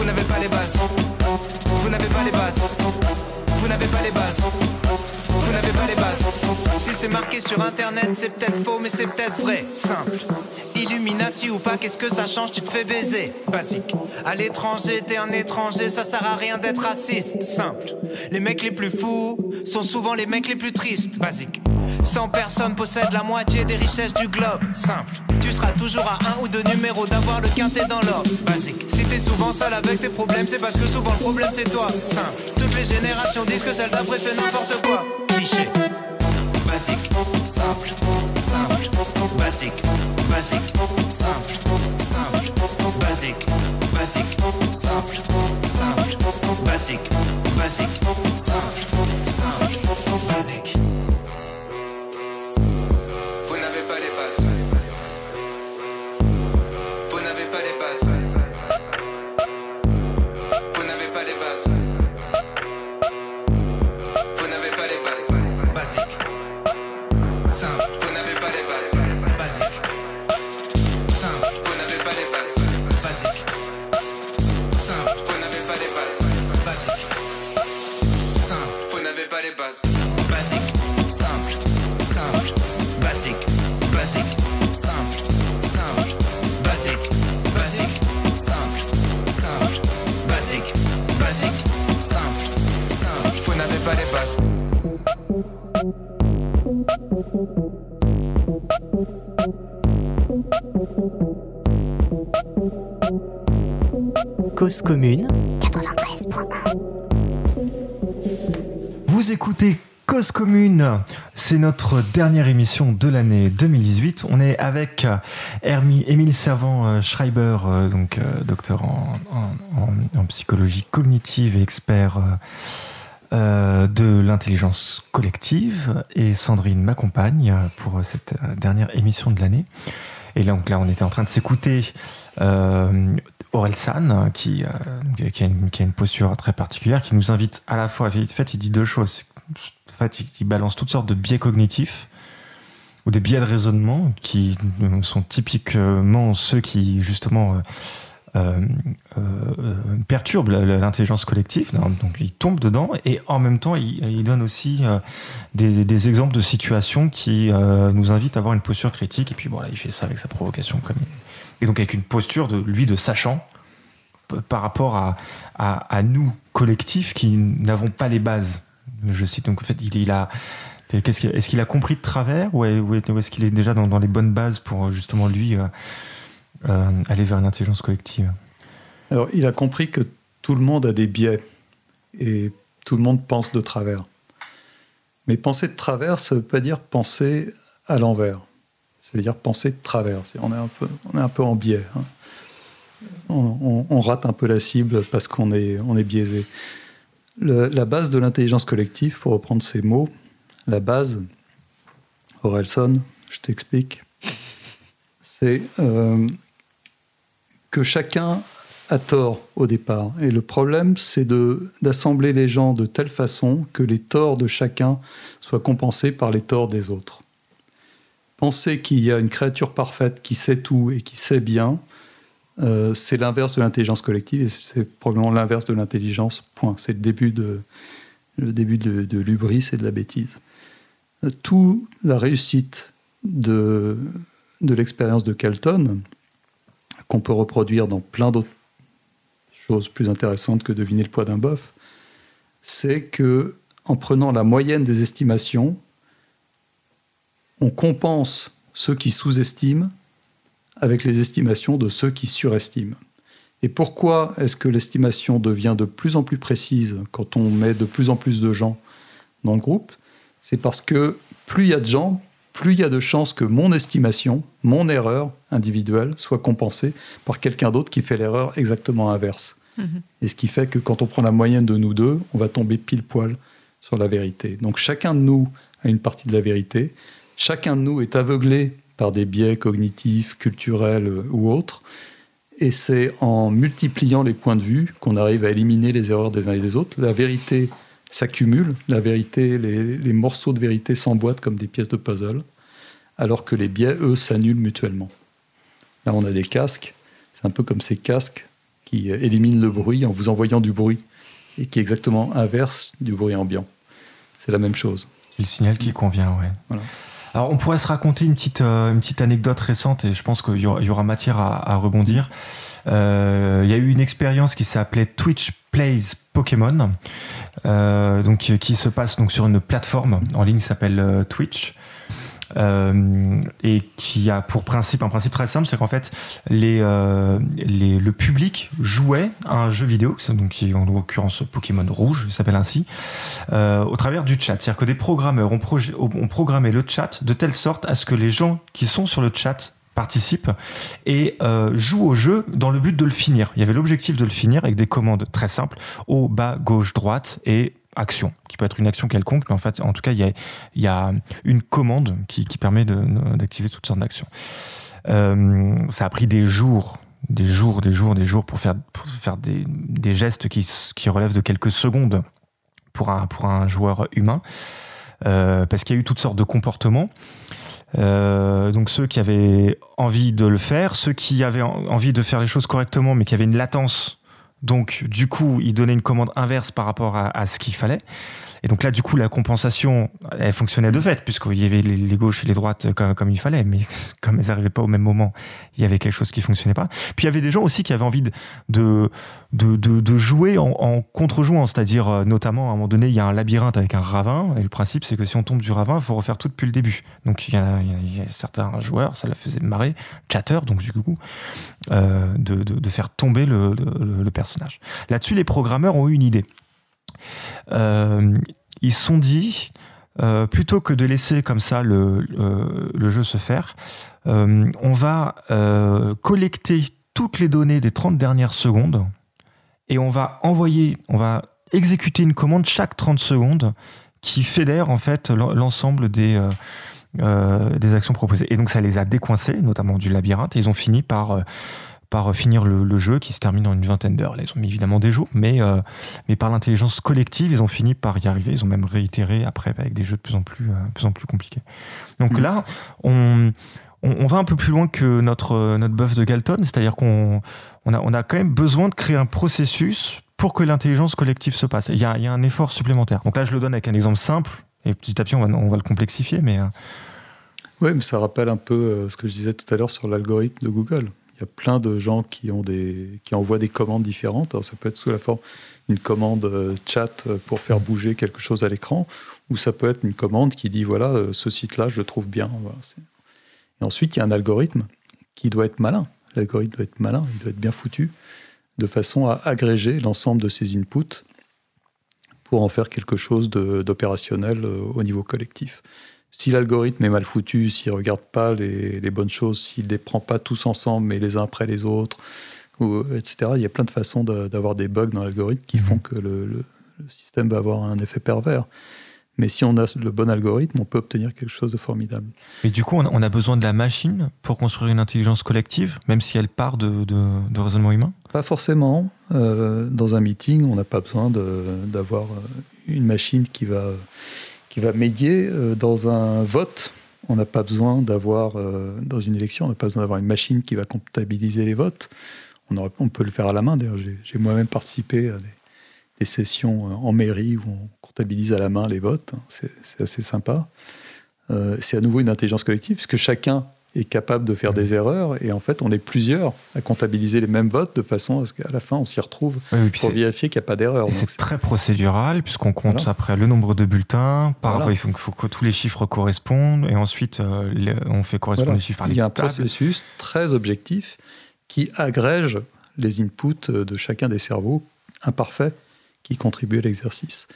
Vous n'avez pas les bases, vous n'avez pas les bases, vous n'avez pas les bases, vous n'avez pas les bases. Si c'est marqué sur internet, c'est peut-être faux, mais c'est peut-être vrai, simple. Illuminati ou pas, qu'est-ce que ça change? Tu te fais baiser, basique. À l'étranger, t'es un étranger, ça sert à rien d'être raciste, simple. Les mecs les plus fous sont souvent les mecs les plus tristes, basique. 100 personnes possèdent la moitié des richesses du globe. Simple. Tu seras toujours à un ou deux numéros d'avoir le quintet dans l'ordre. Basique. Si t'es souvent seul avec tes problèmes, c'est parce que souvent le problème c'est toi. Simple. Toutes les générations disent que celle d'après fait n'importe quoi. Cliché. Basique. Simple. Simple. Basique. Basique. Simple. Simple. Basique. Basique. Simple. Simple. Basique. Basique. Simple. Simple. Basique. Cause commune 93.1 Vous écoutez Cause commune, c'est notre dernière émission de l'année 2018. On est avec Hermie, Émile Servant-Schreiber, euh, donc euh, docteur en, en, psychologie cognitive et expert euh, de l'intelligence collective, et Sandrine m'accompagne pour cette dernière émission de l'année. Et donc là, on était en train de s'écouter Aurel San, qui, euh, qui, a une, posture très particulière, qui nous invite à la fois. En fait, il dit deux choses. En fait, il, balance toutes sortes de biais cognitifs ou des biais de raisonnement qui sont typiquement ceux qui, justement, euh, euh, perturbent l'intelligence collective. Donc, il tombe dedans et en même temps, il, donne aussi des, des, exemples de situations qui nous invitent à avoir une posture critique. Et puis, voilà, il fait ça avec sa provocation comme et donc avec une posture de lui de sachant par rapport à, nous collectifs qui n'avons pas les bases. Je cite donc en fait il, a est-ce qu'il a compris de travers ou est-ce qu'il est déjà dans, les bonnes bases pour justement lui euh, aller vers une intelligence collective Alors il a compris que tout le monde a des biais et tout le monde pense de travers. Mais penser de travers, ça ne veut pas dire penser à l'envers. Ça veut dire penser de travers. on, est un peu, on est un peu en biais. Hein. On, rate un peu la cible parce qu'on est, on est biaisé. la base de l'intelligence collective, pour reprendre ces mots, la base, Orelson, je t'explique, c'est euh, que chacun a tort au départ. Et le problème, c'est d'assembler les gens de telle façon que les torts de chacun soient compensés par les torts des autres penser qu'il y a une créature parfaite qui sait tout et qui sait bien, euh, c'est l'inverse de l'intelligence collective et c'est probablement l'inverse de l'intelligence, point. C'est le début de, le début de, l'ubris et de la bêtise. Toute la réussite de, de l'expérience de Kelton, qu'on peut reproduire dans plein d'autres choses plus intéressantes que deviner le poids d'un bœuf, c'est que en prenant la moyenne des estimations, on compense ceux qui sous-estiment avec les estimations de ceux qui surestiment. Et pourquoi est-ce que l'estimation devient de plus en plus précise quand on met de plus en plus de gens dans le groupe? C'est parce que plus il y a de gens, plus il y a de chances que mon estimation, mon erreur individuelle, soit compensée par quelqu'un d'autre qui fait l'erreur exactement inverse. Mhm. Et ce qui fait que quand on prend la moyenne de nous deux, on va tomber pile poil sur la vérité. Donc chacun de nous a une partie de la vérité. Chacun de nous est aveuglé par des biais cognitifs, culturels euh, ou autres. Et c'est en multipliant les points de vue qu'on arrive à éliminer les erreurs des uns et des autres. La vérité s'accumule, la vérité, les, les, morceaux de vérité s'emboîtent comme des pièces de puzzle, alors que les biais, eux, s'annulent mutuellement. Là, on a des casques, c'est un peu comme ces casques qui éliminent le bruit en vous envoyant du bruit, et qui est exactement inverse du bruit ambiant. C'est la même chose. Le signal qui convient, ouais. Alors, on pourrait se raconter une petite, euh, une petite anecdote récente et je pense qu'il y, aura matière à, rebondir. Euh, il y a eu une expérience qui s'appelait Twitch Plays Pokémon, euh, donc qui se passe donc sur une plateforme en ligne qui s'appelle Twitch. Euh, et qui a pour principe un principe très simple, c'est qu'en fait euh, le public jouait à un jeu vidéo, donc qui en l'occurrence Pokémon Rouge, il s'appelle ainsi, euh, au travers du chat. C'est-à-dire que des programmeurs ont programmé le chat de telle sorte à ce que les gens qui sont sur le chat participent et euh, jouent au jeu dans le but de le finir. Il y avait l'objectif de le finir avec des commandes très simples, haut, bas, gauche, droite et action, qui peut être une action quelconque, mais en fait, en tout cas, il y a, une commande qui, permet d'activer toutes sortes d'actions. Euh, ça a pris des jours, des jours, des jours, des jours pour faire, des, gestes qui, relèvent de quelques secondes pour un, pour un joueur humain, euh, parce qu'il y a eu toutes sortes de comportements. Euh, donc ceux qui avaient envie de le faire, ceux qui avaient envie de faire les choses correctement, mais qui avaient une latence donc, du coup, il donnait une commande inverse par rapport à, ce qu'il fallait. Et donc là, du coup, la compensation, elle fonctionnait de fait, puisqu'il y avait les, gauches et les droites comme, il fallait. Mais comme elles n'arrivaient pas au même moment, il y avait quelque chose qui fonctionnait pas. Puis il y avait des gens aussi qui avaient envie de, de, de, jouer en, contre-jouant. C'est-à-dire, euh, notamment, à un moment donné, il y a un labyrinthe avec un ravin. Et le principe, c'est que si on tombe du ravin, il faut refaire tout depuis le début. Donc il y, a, certains joueurs, ça la faisait marrer, chatter, donc du coup, euh, de, faire tomber le, le personnage. Là-dessus, les programmeurs ont eu une idée. Euh, ils se sont dit, euh, plutôt que de laisser comme ça le, jeu se faire, euh, on va collecter toutes les données des 30 dernières secondes et on va envoyer, on va exécuter une commande chaque 30 secondes qui fédère en fait l'ensemble des, des actions proposées. Et donc ça les a décoincés, notamment du labyrinthe, et ils ont fini par par finir le, jeu qui se termine en une vingtaine d'heures. Ils ont mis évidemment des jours, mais, euh, mais par l'intelligence collective, ils ont fini par y arriver. Ils ont même réitéré après avec des jeux de plus en plus, euh, plus, en plus compliqués. Donc mm. là, on, on, va un peu plus loin que notre, notre bœuf de Galton, c'est-à-dire qu'on on a, on a quand même besoin de créer un processus pour que l'intelligence collective se passe. Il y, a, il y, a, un effort supplémentaire. Donc là, je le donne avec un exemple simple, et petit à petit, on va, on va le complexifier, mais... Euh, oui, mais ça rappelle un peu ce que je disais tout à l'heure sur l'algorithme de Google. Il y a plein de gens qui, ont des, qui envoient des commandes différentes. ça peut être sous la forme d'une commande euh, chat pour faire bouger quelque chose à l'écran, ou ça peut être une commande qui dit voilà, euh, ce site-là, je le trouve bien. Et ensuite, il y a un algorithme qui doit être malin. L'algorithme doit être malin, il doit être bien foutu, de façon à agréger l'ensemble de ces inputs pour en faire quelque chose d'opérationnel euh, au niveau collectif si l'algorithme est mal foutu, s'il ne regarde pas les, bonnes choses, s'il ne les prend pas tous ensemble, mais les uns après les autres, ou, etc., il y a plein de façons d'avoir des bugs dans l'algorithme qui font mhm. que le, système va avoir un effet pervers. Mais si on a le bon algorithme, on peut obtenir quelque chose de formidable. Et du coup, on a besoin de la machine pour construire une intelligence collective, même si elle part de, de, raisonnement humain? Pas forcément. Euh, dans un meeting, on n'a pas besoin d'avoir une machine qui va qui va médier euh, dans un vote. On n'a pas besoin d'avoir, euh, dans une élection, on n'a pas besoin d'avoir une machine qui va comptabiliser les votes. On, peut le faire à la main. D'ailleurs, j'ai moi-même participé à des, sessions euh, en mairie où on comptabilise à la main les votes. C'est assez sympa. c'est à nouveau une intelligence collective, puisque chacun est capable de faire des erreurs. Et en fait, on est plusieurs à comptabiliser les mêmes votes de façon à ce qu'à la fin, on s'y retrouve pour vérifier qu'il n'y a pas d'erreur. Et c'est très procédural, puisqu'on compte après le nombre de bulletins. Par il faut, que tous les chiffres correspondent. Et ensuite, euh, on fait correspondre les chiffres à Il y a un processus très objectif qui agrège les inputs de chacun des cerveaux imparfaits qui contribuent à l'exercice.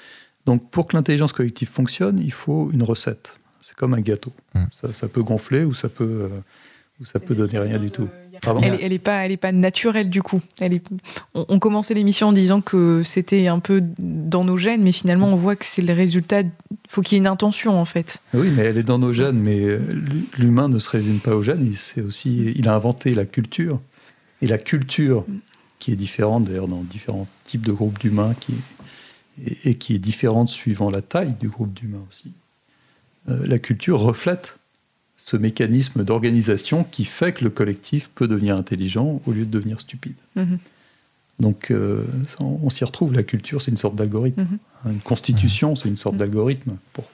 Donc, pour que l'intelligence collective fonctionne, il faut une recette. C'est comme un gâteau. Hmm. Ça, peut gonfler ou ça peut, euh, ou ça peut donner rien du tout. elle n'est pas, elle est pas naturelle du coup. Elle est, on, commençait l'émission en disant que c'était un peu dans nos gènes, mais finalement on voit que c'est le résultat. Il faut qu'il y ait une intention en fait. Oui, mais elle est dans nos gènes, mais euh, l'humain ne se résume pas aux gènes. Il, aussi, il a inventé la culture. Et la culture, qui est différente d'ailleurs dans différents types de groupes d'humains, qui, et, et, qui est différente suivant la taille du groupe d'humains aussi. Euh, la culture reflète ce mécanisme d'organisation qui fait que le collectif peut devenir intelligent au lieu de devenir stupide. Mhm. Donc euh, on, s'y retrouve, la culture c'est une sorte d'algorithme. Mhm. Une constitution c'est une sorte mhm. d'algorithme pour,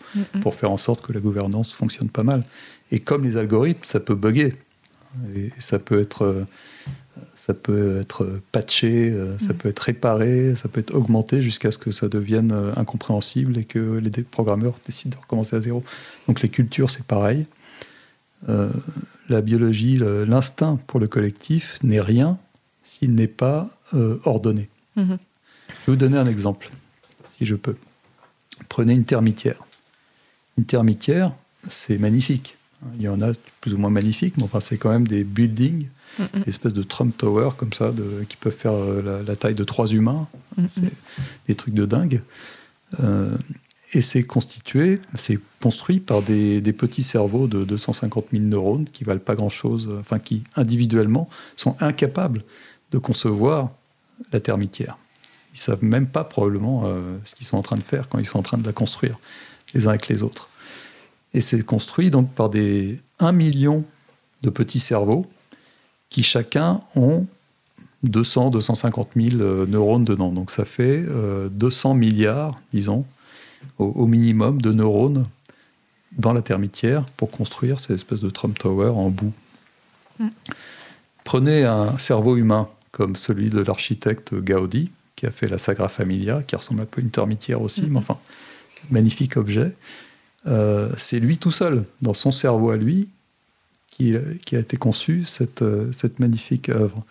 pour faire en sorte que la gouvernance fonctionne pas mal. Et comme les algorithmes, ça peut bugger. Et ça peut être euh, ça peut être patché, euh, ça mm. peut être réparé, ça peut être augmenté jusqu'à ce que ça devienne euh, incompréhensible et que les programmeurs décident de recommencer à zéro. Donc les cultures, c'est pareil. Euh, la biologie, l'instinct pour le collectif n'est rien s'il n'est pas ordonné. Mm-hmm. Je vais vous donner un exemple, si je peux. Prenez une termitière. Une termitière, c'est magnifique. Il y en a plus ou moins magnifiques, mais enfin, c'est quand même des buildings des espèces de Trump Tower comme ça, de, qui peuvent faire euh, la, taille de trois humains. C'est des trucs de dingue. Euh, et c'est constitué, c'est construit par des, petits cerveaux de 250 000 neurones qui valent pas grand-chose, enfin qui individuellement sont incapables de concevoir la termitière. Ils savent même pas probablement euh, ce qu'ils sont en train de faire quand ils sont en train de la construire, les uns avec les autres. Et c'est construit donc par des 1 million de petits cerveaux qui chacun ont 200, 250 000 neurones dedans. Donc ça fait 200 euh, milliards, disons, au, minimum de neurones dans la termitière pour construire ces espèces de Trump Tower en boue. Mm. Prenez un cerveau humain comme celui de l'architecte Gaudi, qui a fait la Sagra Familia, qui ressemble un peu à une termitière aussi, mais mm-hmm. enfin, magnifique objet. Euh, c'est lui tout seul, dans son cerveau à lui, qui, a été conçu, cette, euh, cette magnifique œuvre.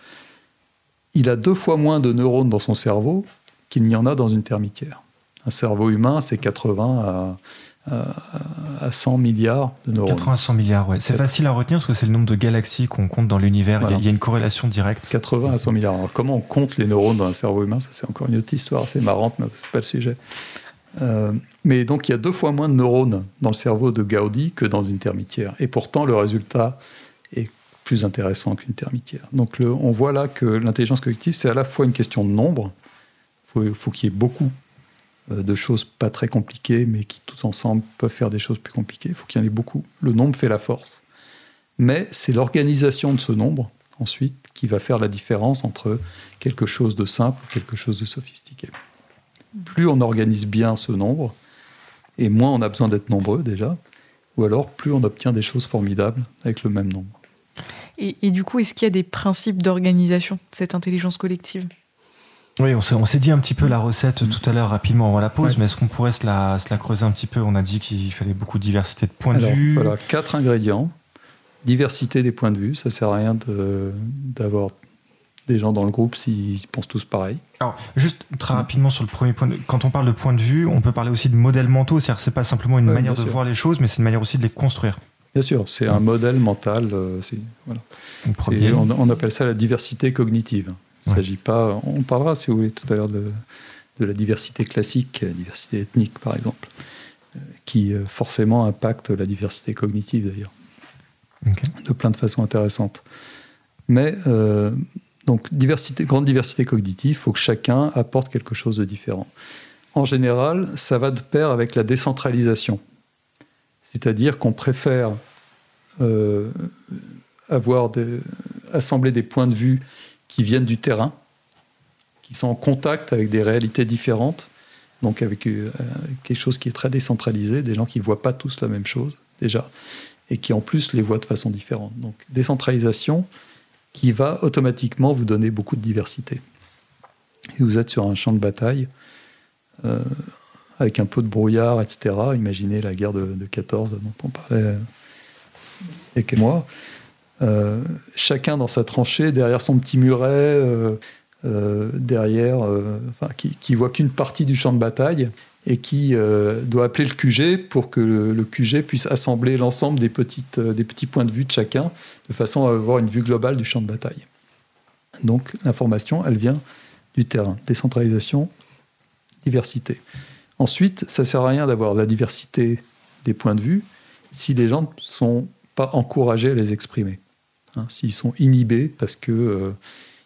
Il a deux fois moins de neurones dans son cerveau qu'il n'y en a dans une termitière. Un cerveau humain, c'est 80 à, à, 100 milliards de neurones. 80 à 100 milliards, ouais. C'est facile à retenir parce que c'est le nombre de galaxies qu'on compte dans l'univers. Il, y a une corrélation directe. 80 à 100 milliards. Alors, comment on compte les neurones dans un cerveau humain? Ça, c'est encore une autre histoire assez marrante, mais c'est pas le sujet. Euh, mais donc il y a deux fois moins de neurones dans le cerveau de Gaudi que dans une termitière. Et pourtant, le résultat est plus intéressant qu'une termitière. Donc on voit là que l'intelligence collective, c'est à la fois une question de nombre. Il faut, qu'il y ait beaucoup euh, de choses pas très compliquées, mais qui tous ensemble peuvent faire des choses plus compliquées. Il faut qu'il y en ait beaucoup. Le nombre fait la force. Mais c'est l'organisation de ce nombre, ensuite, qui va faire la différence entre quelque chose de simple et quelque chose de sophistiqué plus on organise bien ce nombre, et moins on a besoin d'être nombreux déjà, ou alors plus on obtient des choses formidables avec le même nombre. Et, du coup, est-ce qu'il y a des principes d'organisation de cette intelligence collective? Oui, on s'est dit un petit peu la recette tout à l'heure rapidement avant la pause, mais est-ce qu'on pourrait se la, creuser un petit peu? On a dit qu'il fallait beaucoup de diversité de points de vue. Voilà, quatre ingrédients. Diversité des points de vue, ça sert à rien d'avoir des gens dans le groupe s'ils pensent tous pareil. Alors, juste très rapidement sur le premier point, quand on parle de point de vue, on peut parler aussi de modèles mentaux, c'est-à-dire c'est pas simplement une manière de voir les choses, mais c'est une manière aussi de les construire. Bien sûr, c'est un modèle mental. Euh, voilà. on, on, appelle ça la diversité cognitive. Il s'agit pas. On parlera, si vous voulez, tout à l'heure de, de, la diversité classique, la diversité ethnique, par exemple, euh, qui euh, forcément impacte la diversité cognitive d'ailleurs, de plein de façons intéressantes. Mais donc, grande diversité cognitive, il faut que chacun apporte quelque chose de différent. En général, ça va de pair avec la décentralisation. C'est-à-dire qu'on préfère euh, avoir assembler des points de vue qui viennent du terrain, qui sont en contact avec des réalités différentes, donc avec euh, quelque chose qui est très décentralisé, des gens qui ne voient pas tous la même chose déjà, et qui en plus les voit de façon différente. Donc décentralisation qui va automatiquement vous donner beaucoup de diversité. Et vous êtes sur un champ de bataille euh, avec un peu de brouillard, etc. Imaginez la guerre de, de 14 dont on parlait avec moi. Euh, chacun dans sa tranchée, derrière son petit muret, euh, euh, derrière, qui, qui voit qu'une partie du champ de bataille et qui doit appeler le QG pour que le, QG puisse assembler l'ensemble des, petites, des petits points de vue de chacun, de façon à avoir une vue globale du champ de bataille. Donc l'information, elle vient du terrain. Décentralisation, diversité. Ensuite, ça sert à rien d'avoir la diversité des points de vue si les gens ne sont pas encouragés à les exprimer. Hein, s'ils sont inhibés parce que euh,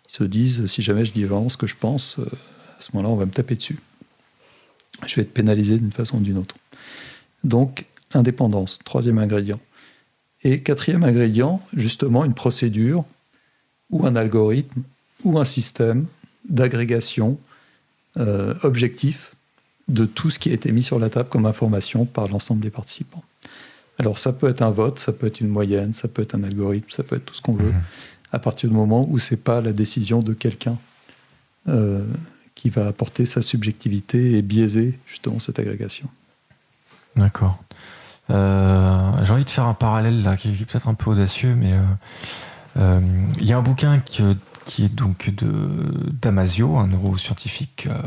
ils se disent si jamais je dis vraiment ce que je pense, euh, à ce moment-là, on va me taper dessus. Je vais être pénalisé d'une façon ou d'une autre. Donc, indépendance, troisième ingrédient. Et quatrième ingrédient, justement, une procédure ou un algorithme ou un système d'agrégation euh, objectif de tout ce qui a été mis sur la table comme information par l'ensemble des participants. Alors ça peut être un vote, ça peut être une moyenne, ça peut être un algorithme, ça peut être tout ce qu'on veut, mhm. à partir du moment où c'est pas la décision de quelqu'un euh, qui va apporter sa subjectivité et biaiser justement cette agrégation. D'accord. Euh, j'ai envie de faire un parallèle là, qui est peut-être un peu audacieux, mais euh, il y a un bouquin qui qui est donc de Damasio, un neuroscientifique euh,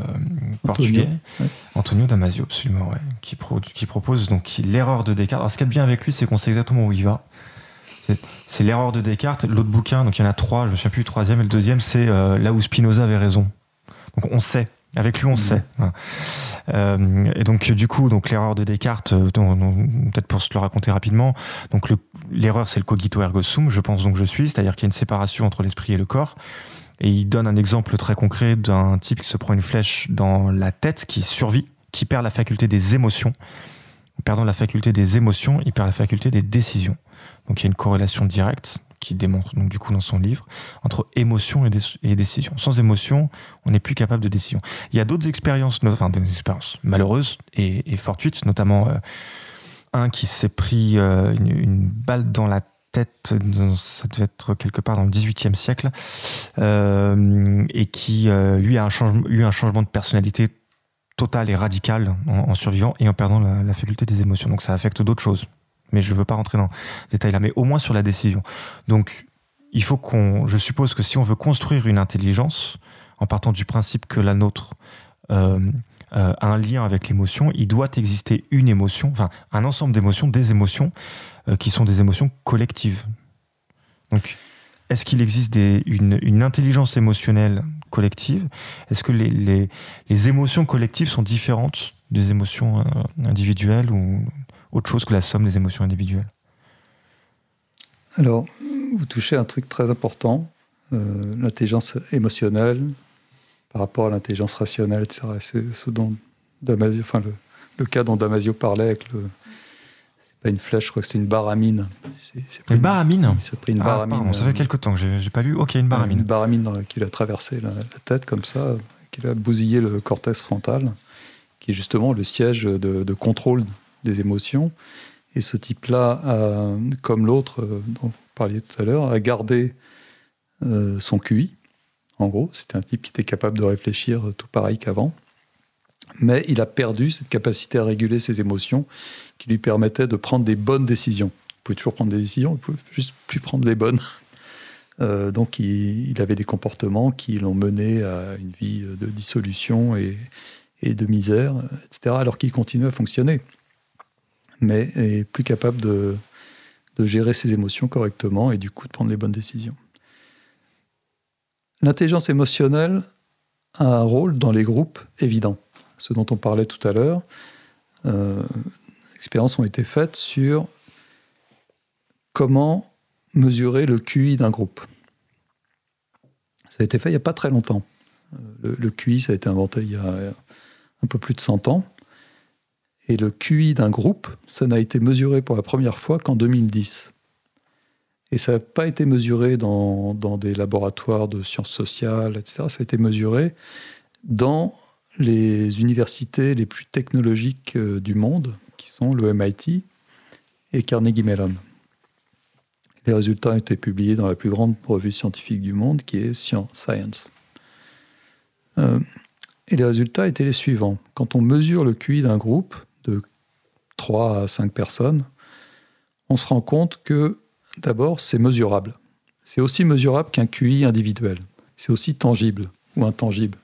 portugais. Antonio Damasio, absolument, ouais, qui, qui propose donc l'erreur de Descartes. Alors, ce qu'il y a bien avec lui, c'est qu'on sait exactement où il va. C'est l'erreur de Descartes. L'autre bouquin, donc il y en a trois, je me souviens plus du troisième, et le deuxième, c'est euh, là où Spinoza avait raison. Donc on sait. Avec lui, on mmh. sait. Euh, et donc, du coup, donc l'erreur de Descartes, peut-être pour se le raconter rapidement, donc le, l'erreur, c'est le cogito ergo sum, je pense donc je suis, c'est-à-dire qu'il y a une séparation entre l'esprit et le corps. Et il donne un exemple très concret d'un type qui se prend une flèche dans la tête, qui survit, qui perd la faculté des émotions. Perdant la faculté des émotions, il perd la faculté des décisions. Donc il y a une corrélation directe qui démontre donc du coup dans son livre entre émotion et, décision. Sans émotion, on n'est plus capable de décision. Il y a d'autres expériences, enfin des expériences malheureuses et, fortuites, notamment euh, un qui s'est pris euh, une, balle dans la tête, ça devait être quelque part dans le 18e siècle, euh, et qui, lui, a eu un changement de personnalité total et radical en, survivant et en perdant la, faculté des émotions. Donc ça affecte d'autres choses. Mais je ne veux pas rentrer dans ce détail-là, mais au moins sur la décision. Donc, il faut qu'on. Je suppose que si on veut construire une intelligence, en partant du principe que la nôtre euh, un lien avec l'émotion, il doit exister une émotion, enfin un ensemble d'émotions, des émotions euh, qui sont des émotions collectives. Donc, est-ce qu'il existe une, intelligence émotionnelle collective? Est-ce que les, émotions collectives sont différentes des émotions euh, individuelles ou autre chose que la somme des émotions individuelles Alors, vous touchez un truc très important, l'intelligence émotionnelle, par rapport à l'intelligence rationnelle, etc. C'est ce dont Damasio, enfin le, cas dont Damasio parlait avec le. C'est pas une flèche, je crois que c'est une baramine. C'est, une baramine Il pris une ah, ça fait euh, quelque temps que j'ai, j'ai pas lu. Ok, une baramine. Une baramine dans qui a traversé la, tête comme ça, qui a bousillé le cortex frontal, qui est justement le siège de, contrôle des émotions. Et ce type-là, comme l'autre euh, dont vous parliez tout à l'heure, a gardé euh, son QI, en gros. C'était un type qui était capable de réfléchir tout pareil qu'avant. Mais il a perdu cette capacité à réguler ses émotions qui lui permettait de prendre des bonnes décisions. Vous pouvez toujours prendre des décisions, vous pouvez juste plus prendre les bonnes. Euh, donc il, avait des comportements qui l'ont mené à une vie de dissolution et, de misère, etc., alors qu'il continue à fonctionner. Mais est plus capable de gérer ses émotions correctement et du coup de prendre les bonnes décisions. L'intelligence émotionnelle a un rôle dans les groupes évident. Ce dont on parlait tout à l'heure, euh, expériences ont été faites sur comment mesurer le QI d'un groupe. Ça a été fait il n'y a pas très longtemps. Euh, le, QI, ça a été inventé il y a un peu plus de 100 ans. Et le QI d'un groupe, ça n'a été mesuré pour la première fois qu'en 2010. Et ça n'a pas été mesuré dans, des laboratoires de sciences sociales, etc. Ça a été mesuré dans les universités les plus technologiques euh, du monde, qui sont le MIT et Carnegie Mellon. Les résultats ont été publiés dans la plus grande revue scientifique du monde, qui est Science. Euh, et les résultats étaient les suivants. Quand on mesure le QI d'un groupe 3 à 5 personnes, on se rend compte que d'abord, c'est mesurable. C'est aussi mesurable qu'un QI individuel. C'est aussi tangible ou intangible,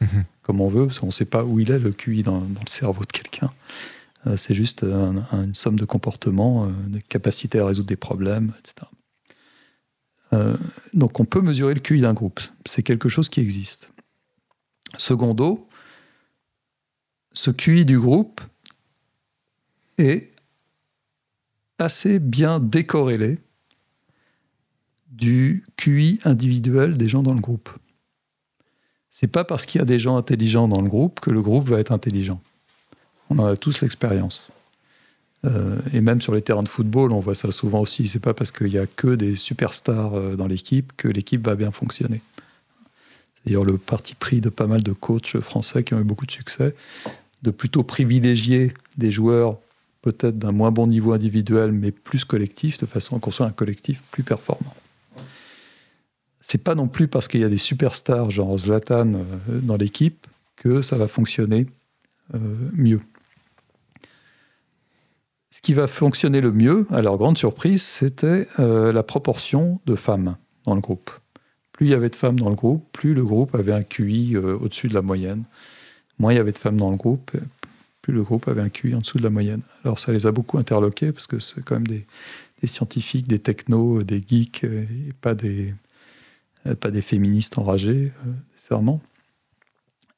mhm. comme on veut, parce qu'on ne sait pas où il est le QI dans, le cerveau de quelqu'un. Euh, c'est juste une somme de comportements, euh, de capacité à résoudre des problèmes, etc. Euh, donc on peut mesurer le QI d'un groupe. C'est quelque chose qui existe. Secondo, ce QI du groupe est assez bien décorrélé du QI individuel des gens dans le groupe. C'est pas parce qu'il y a des gens intelligents dans le groupe que le groupe va être intelligent. On en a tous l'expérience. Euh, et même sur les terrains de football, on voit ça souvent aussi. C'est pas parce qu'il y a que des superstars euh, dans l'équipe que l'équipe va bien fonctionner. C'est d'ailleurs le parti pris de pas mal de coachs français qui ont eu beaucoup de succès, de plutôt privilégier des joueurs peut-être d'un moins bon niveau individuel, mais plus collectif, de façon à construire un collectif plus performant. C'est pas non plus parce qu'il y a des superstars genre Zlatan euh, dans l'équipe que ça va fonctionner euh, mieux. Ce qui va fonctionner le mieux, à leur grande surprise, c'était euh, la proportion de femmes dans le groupe. Plus il y avait de femmes dans le groupe, plus le groupe avait un QI au-dessus de la moyenne. Moins il y avait de femmes dans le groupe, le groupe avait un QI en dessous de la moyenne. Alors ça les a beaucoup interloqués parce que c'est quand même des, scientifiques, des technos, des geeks, et pas des, pas des féministes enragées, euh, nécessairement.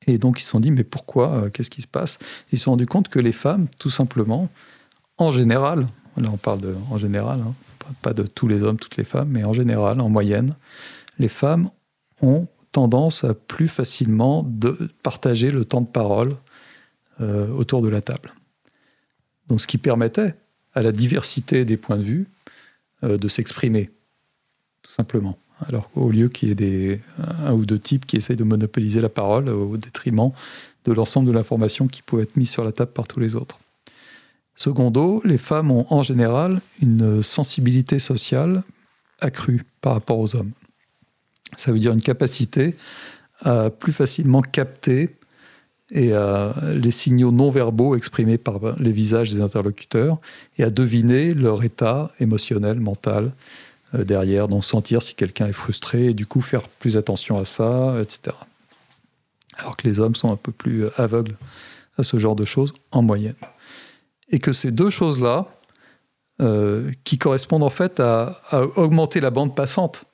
Et donc ils se sont dit, mais pourquoi euh, Qu'est-ce qui se passe? Ils se sont rendus compte que les femmes, tout simplement, en général, là on parle de, en général, hein, pas de tous les hommes, toutes les femmes, mais en général, en moyenne, les femmes ont tendance à plus facilement de partager le temps de parole autour de la table. Donc ce qui permettait à la diversité des points de vue de s'exprimer, tout simplement. Alors au lieu qu'il y ait un ou deux types qui essayent de monopoliser la parole au détriment de l'ensemble de l'information qui peut être mise sur la table par tous les autres. Secondo, les femmes ont en général une sensibilité sociale accrue par rapport aux hommes. Ça veut dire une capacité à plus facilement capter et à les signaux non verbaux exprimés par les visages des interlocuteurs et à deviner leur état émotionnel, mental, euh, derrière, donc sentir si quelqu'un est frustré et du coup faire plus attention à ça, etc. Alors que les hommes sont un peu plus aveugles à ce genre de choses en moyenne. Et que ces deux choses-là, euh, qui correspondent en fait à, augmenter la bande passante,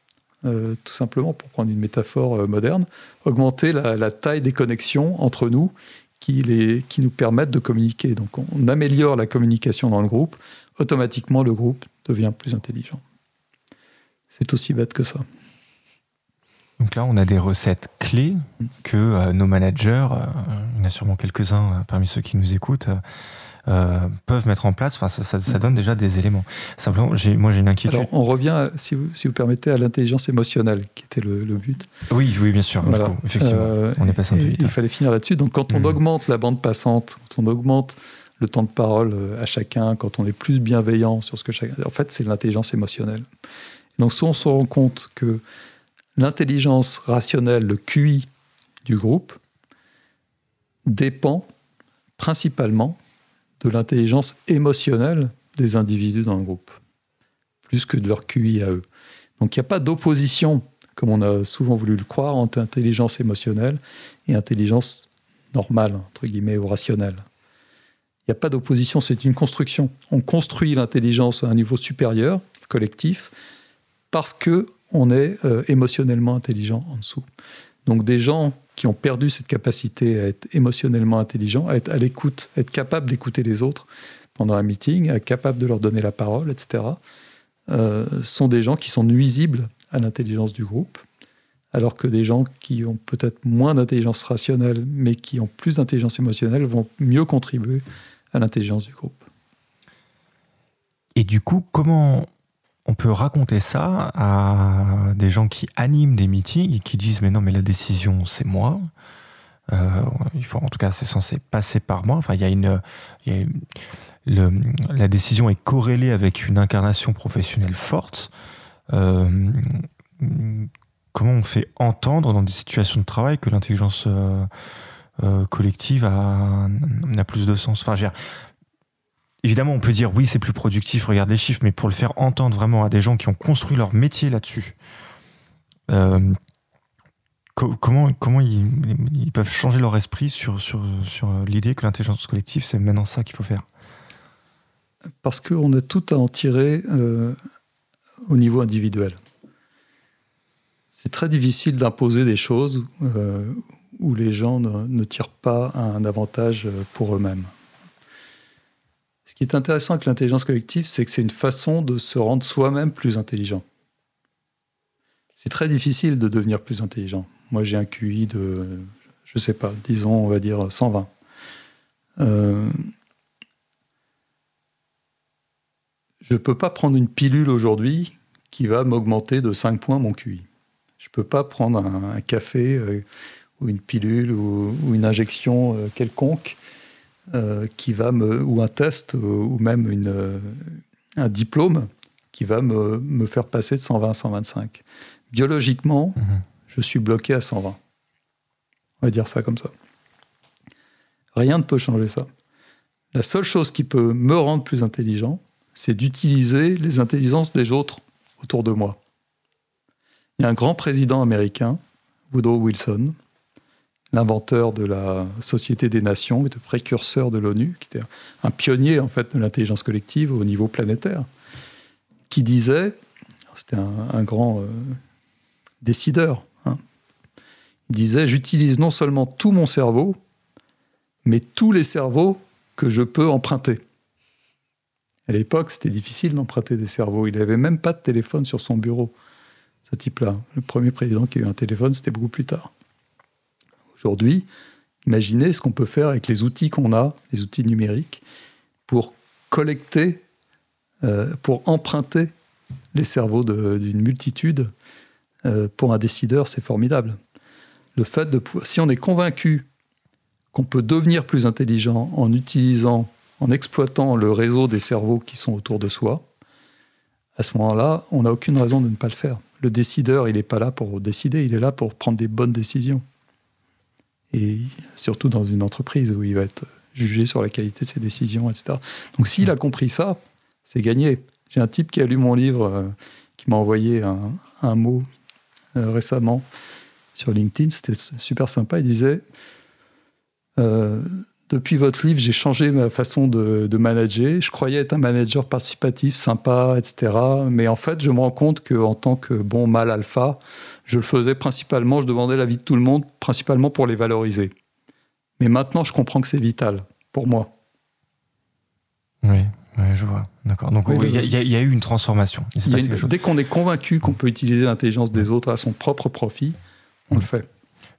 euh, tout simplement pour prendre une métaphore moderne, augmenter la, taille des connexions entre nous qui, les, qui nous permettent de communiquer. Donc on améliore la communication dans le groupe, automatiquement le groupe devient plus intelligent. C'est aussi bête que ça. Donc là, on a des recettes clés que euh, nos managers, euh, il y en a sûrement quelques-uns euh, parmi ceux qui nous écoutent, peuvent mettre en place. Enfin, ça, donne déjà des éléments. Simplement, moi, j'ai une inquiétude. Alors, on revient, si, vous, si vous permettez, à l'intelligence émotionnelle, qui était le, but. Oui, oui, bien sûr. effectivement, on est passé un peu vite. Il fallait finir là-dessus. Donc, quand on hmm. augmente la bande passante, quand on augmente le temps de parole à chacun, quand on est plus bienveillant sur ce que chacun... En fait, c'est l'intelligence émotionnelle. Donc, si on se rend compte que l'intelligence rationnelle, le QI du groupe, dépend principalement de l'intelligence émotionnelle des individus dans le groupe, plus que de leur QI à eux. Donc il n'y a pas d'opposition, comme on a souvent voulu le croire, entre intelligence émotionnelle et intelligence normale, entre guillemets, ou rationnelle. Il n'y a pas d'opposition, c'est une construction. On construit l'intelligence à un niveau supérieur, collectif, parce que on est euh, émotionnellement intelligent en dessous. Donc des gens qui ont perdu cette capacité à être émotionnellement intelligent, à être à l'écoute, être capable d'écouter les autres pendant un meeting, être capable de leur donner la parole, etc., euh, sont des gens qui sont nuisibles à l'intelligence du groupe, alors que des gens qui ont peut-être moins d'intelligence rationnelle, mais qui ont plus d'intelligence émotionnelle, vont mieux contribuer à l'intelligence du groupe. Et du coup, comment on peut raconter ça à des gens qui animent des meetings et qui disent mais non mais la décision c'est moi. Euh, il faut en tout cas c'est censé passer par moi. Enfin il y a une, la décision est corrélée avec une incarnation professionnelle forte, euh, comment on fait entendre dans des situations de travail que l'intelligence euh, euh, collective a, a, plus de sens? Enfin, évidemment, on peut dire oui, c'est plus productif, regarde les chiffres, mais pour le faire entendre vraiment à des gens qui ont construit leur métier là-dessus, comment, comment ils, peuvent changer leur esprit sur, sur, sur l'idée que l'intelligence collective, c'est maintenant ça qu'il faut faire? Parce qu'on a tout à en tirer euh, au niveau individuel. C'est très difficile d'imposer des choses euh, où les gens ne, tirent pas un avantage pour eux-mêmes. Ce qui est intéressant avec l'intelligence collective, c'est que c'est une façon de se rendre soi-même plus intelligent. C'est très difficile de devenir plus intelligent. Moi, j'ai un QI de, je sais pas, disons, on va dire 120. Euh, je ne peux pas prendre une pilule aujourd'hui qui va m'augmenter de 5 points mon QI. Je ne peux pas prendre un, café euh, ou une pilule ou, une injection euh, quelconque qui va me, ou un test ou même une, un diplôme qui va me, me, faire passer de 120 à 125. Biologiquement, mhm je suis bloqué à 120. On va dire ça comme ça. Rien ne peut changer ça. La seule chose qui peut me rendre plus intelligent, c'est d'utiliser les intelligences des autres autour de moi. Il y a un grand président américain, Woodrow Wilson, l'inventeur de la Société des Nations et de précurseur de l'ONU, qui était un pionnier en fait de l'intelligence collective au niveau planétaire, qui disait, c'était un, grand euh, décideur, il disait J'utilise non seulement tout mon cerveau, mais tous les cerveaux que je peux emprunter. À l'époque, c'était difficile d'emprunter des cerveaux. Il n'avait même pas de téléphone sur son bureau, ce type-là. Le premier président qui a eu un téléphone, c'était beaucoup plus tard. Aujourd'hui, imaginez ce qu'on peut faire avec les outils qu'on a, les outils numériques, pour collecter, euh, pour emprunter les cerveaux d'une multitude. Euh, pour un décideur, c'est formidable le fait de si on est convaincu qu'on peut devenir plus intelligent en utilisant, en exploitant le réseau des cerveaux qui sont autour de soi, à ce moment-là, on n'a aucune raison de ne pas le faire. Le décideur, il n'est pas là pour décider, il est là pour prendre des bonnes décisions. Et surtout dans une entreprise où il va être jugé sur la qualité de ses décisions, etc. Donc s'il a compris ça, c'est gagné. J'ai un type qui a lu mon livre, euh, qui m'a envoyé un, mot euh, récemment, sur LinkedIn, c'était super sympa. Il disait euh, Depuis votre livre, j'ai changé ma façon de, manager. Je croyais être un manager participatif, sympa, etc. Mais en fait, je me rends compte qu'en tant que bon mal alpha, je le faisais principalement, je demandais l'avis de tout le monde, principalement pour les valoriser. Mais maintenant, je comprends que c'est vital pour moi. Oui, je vois. D'accord. Donc, il y, a eu une transformation. dès qu'on est convaincu qu'on peut utiliser l'intelligence des autres à son propre profit, on le fait.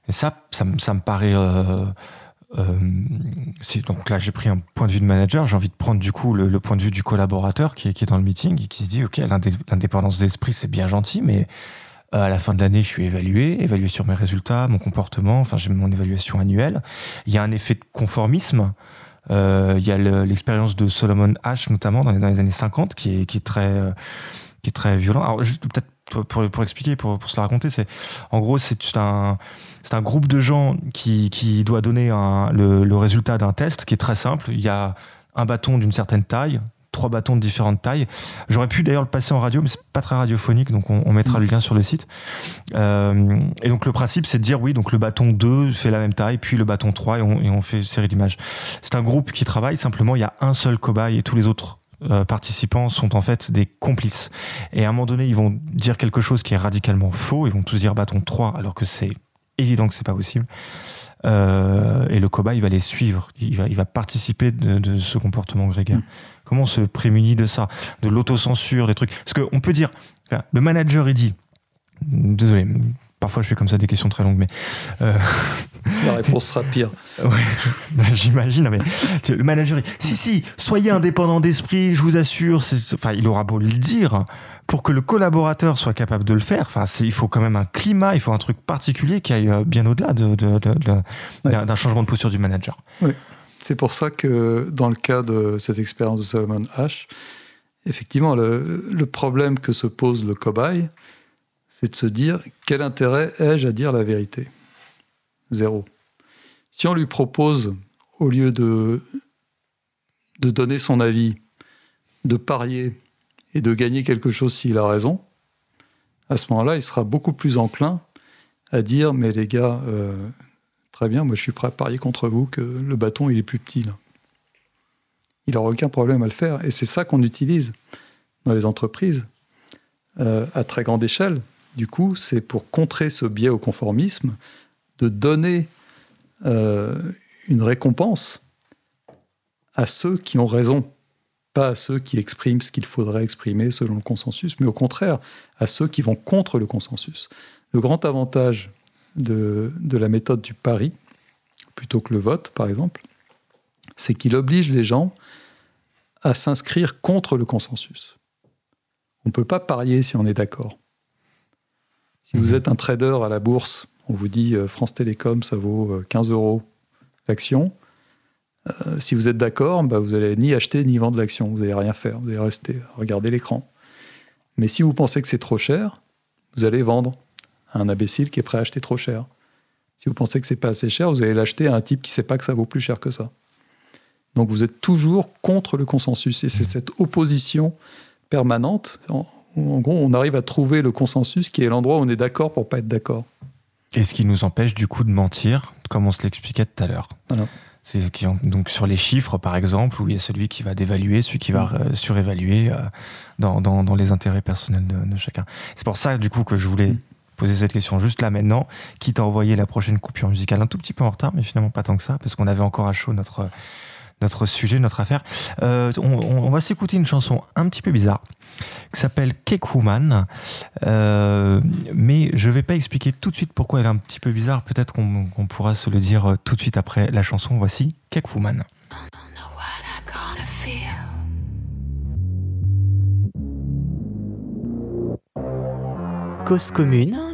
Et ça, ça, me paraît. Euh, euh, donc là, j'ai pris un point de vue de manager. J'ai envie de prendre du coup le, point de vue du collaborateur qui est, qui est, dans le meeting et qui se dit Ok, l'indépendance d'esprit, c'est bien gentil, mais euh, à la fin de l'année, je suis évalué, évalué sur mes résultats, mon comportement. Enfin, j'ai mon évaluation annuelle. Il y a un effet de conformisme. il y a l'expérience de Solomon Ash, notamment dans les, années 50, qui est, qui est très, qui est très violent. Alors, juste peut-être pour, pour, expliquer, pour, pour se la raconter, c'est en gros c'est un c'est un groupe de gens qui, qui doit donner un, le, le, résultat d'un test qui est très simple. Il y a un bâton d'une certaine taille, trois bâtons de différentes tailles. J'aurais pu d'ailleurs le passer en radio, mais c'est pas très radiophonique, donc on, on mettra le lien sur le site. Euh, et donc le principe, c'est de dire oui, donc le bâton 2 fait la même taille, puis le bâton 3 et on, et on fait une série d'images. C'est un groupe qui travaille simplement. Il y a un seul cobaye et tous les autres euh, participants sont en fait des complices. Et à un moment donné, ils vont dire quelque chose qui est radicalement faux, ils vont tous dire bâton 3, alors que c'est évident que c'est pas possible. Euh, et le cobaye, il va les suivre, il va, il va participer de, ce comportement grégaire. Mm. Comment on se prémunit de ça De l'autocensure, des trucs? Parce qu'on peut dire, le manager, il dit, désolé, Parfois, je fais comme ça des questions très longues, mais. Euh... La réponse sera pire. ouais, j'imagine. Mais le manager, si, si, soyez indépendant d'esprit, je vous assure. Enfin, il aura beau le dire, pour que le collaborateur soit capable de le faire, enfin, il faut quand même un climat, il faut un truc particulier qui aille euh, bien au-delà d'un de, de, changement de posture du manager. Oui. C'est pour ça que dans le cas de cette expérience de Solomon H, effectivement, le, problème que se pose le cobaye, c'est de se dire quel intérêt ai-je à dire la vérité? Zéro. Si on lui propose, au lieu de, de donner son avis, de parier et de gagner quelque chose s'il a raison, à ce moment-là, il sera beaucoup plus enclin à dire Mais les gars, euh, très bien, moi je suis prêt à parier contre vous que le bâton il est plus petit. Il n'aura aucun problème à le faire. Et c'est ça qu'on utilise dans les entreprises euh, à très grande échelle. Du coup, c'est pour contrer ce biais au conformisme, de donner euh, une récompense à ceux qui ont raison, pas à ceux qui expriment ce qu'il faudrait exprimer selon le consensus, mais au contraire à ceux qui vont contre le consensus. Le grand avantage de, de la méthode du pari, plutôt que le vote par exemple, c'est qu'il oblige les gens à s'inscrire contre le consensus. On ne peut pas parier si on est d'accord. Si vous mhm. êtes un trader à la bourse, on vous dit euh, France Télécom, ça vaut 15 euh, euros l'action. Euh, si vous êtes d'accord, bah, vous n'allez ni acheter ni vendre l'action. Vous n'allez rien faire. Vous allez rester, regarder l'écran. Mais si vous pensez que c'est trop cher, vous allez vendre à un imbécile qui est prêt à acheter trop cher. Si vous pensez que c'est pas assez cher, vous allez l'acheter à un type qui ne sait pas que ça vaut plus cher que ça. Donc vous êtes toujours contre le consensus. Et c'est cette opposition permanente. En, gros, on arrive à trouver le consensus qui est l'endroit où on est d'accord pour pas être d'accord. Et ce qui nous empêche du coup de mentir, comme on se l'expliquait tout à l'heure. Donc sur les chiffres, par exemple, où il y a celui qui va dévaluer, celui qui va mmh. euh, surévaluer euh, dans, dans, les intérêts personnels de, chacun. C'est pour ça, du coup, que je voulais mmh. Poser cette question juste là maintenant, qui t'a envoyé la prochaine coupure musicale un tout petit peu en retard, mais finalement pas tant que ça, parce qu'on avait encore à chaud notre notre sujet, notre affaire. Euh, on, va s'écouter une chanson un petit peu bizarre qui s'appelle Cake Woman. Euh, mais je ne vais pas expliquer tout de suite pourquoi elle est un petit peu bizarre. Peut-être qu'on pourra se le dire tout de suite après la chanson. Voici Cake Woman. Cause commune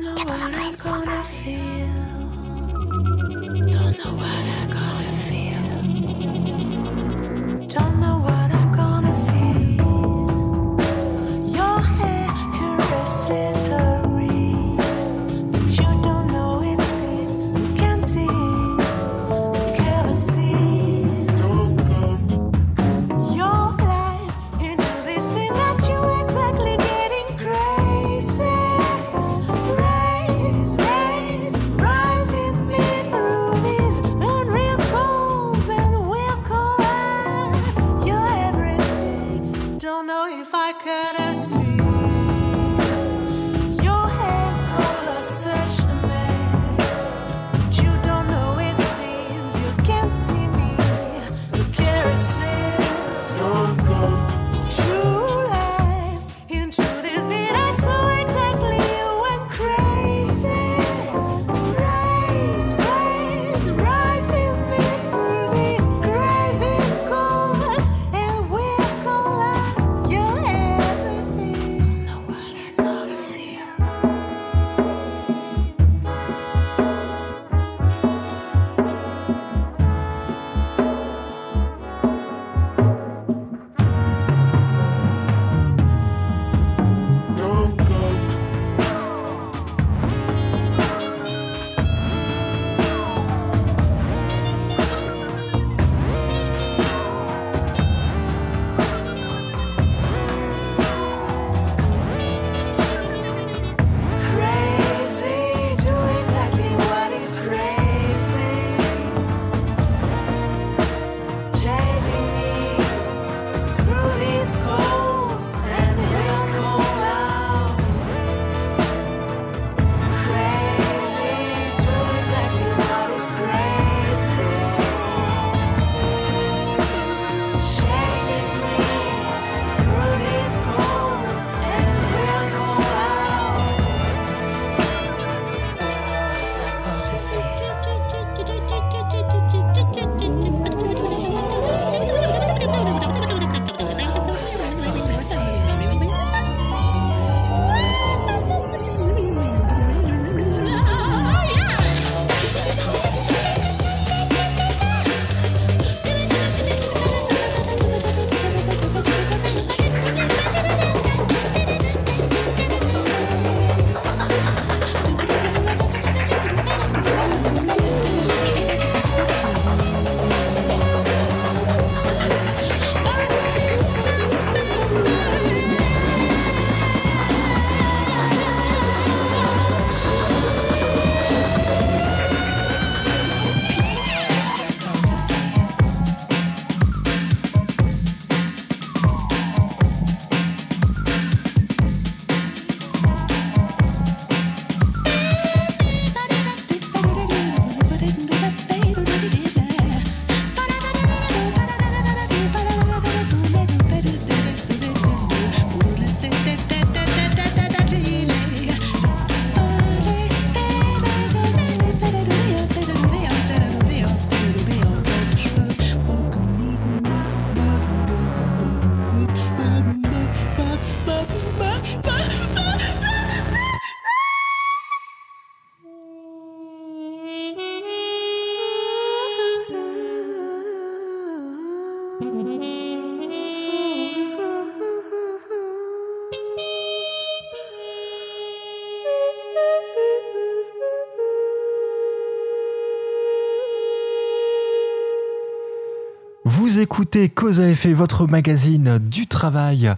écoutez Cause à effet, votre magazine du travail.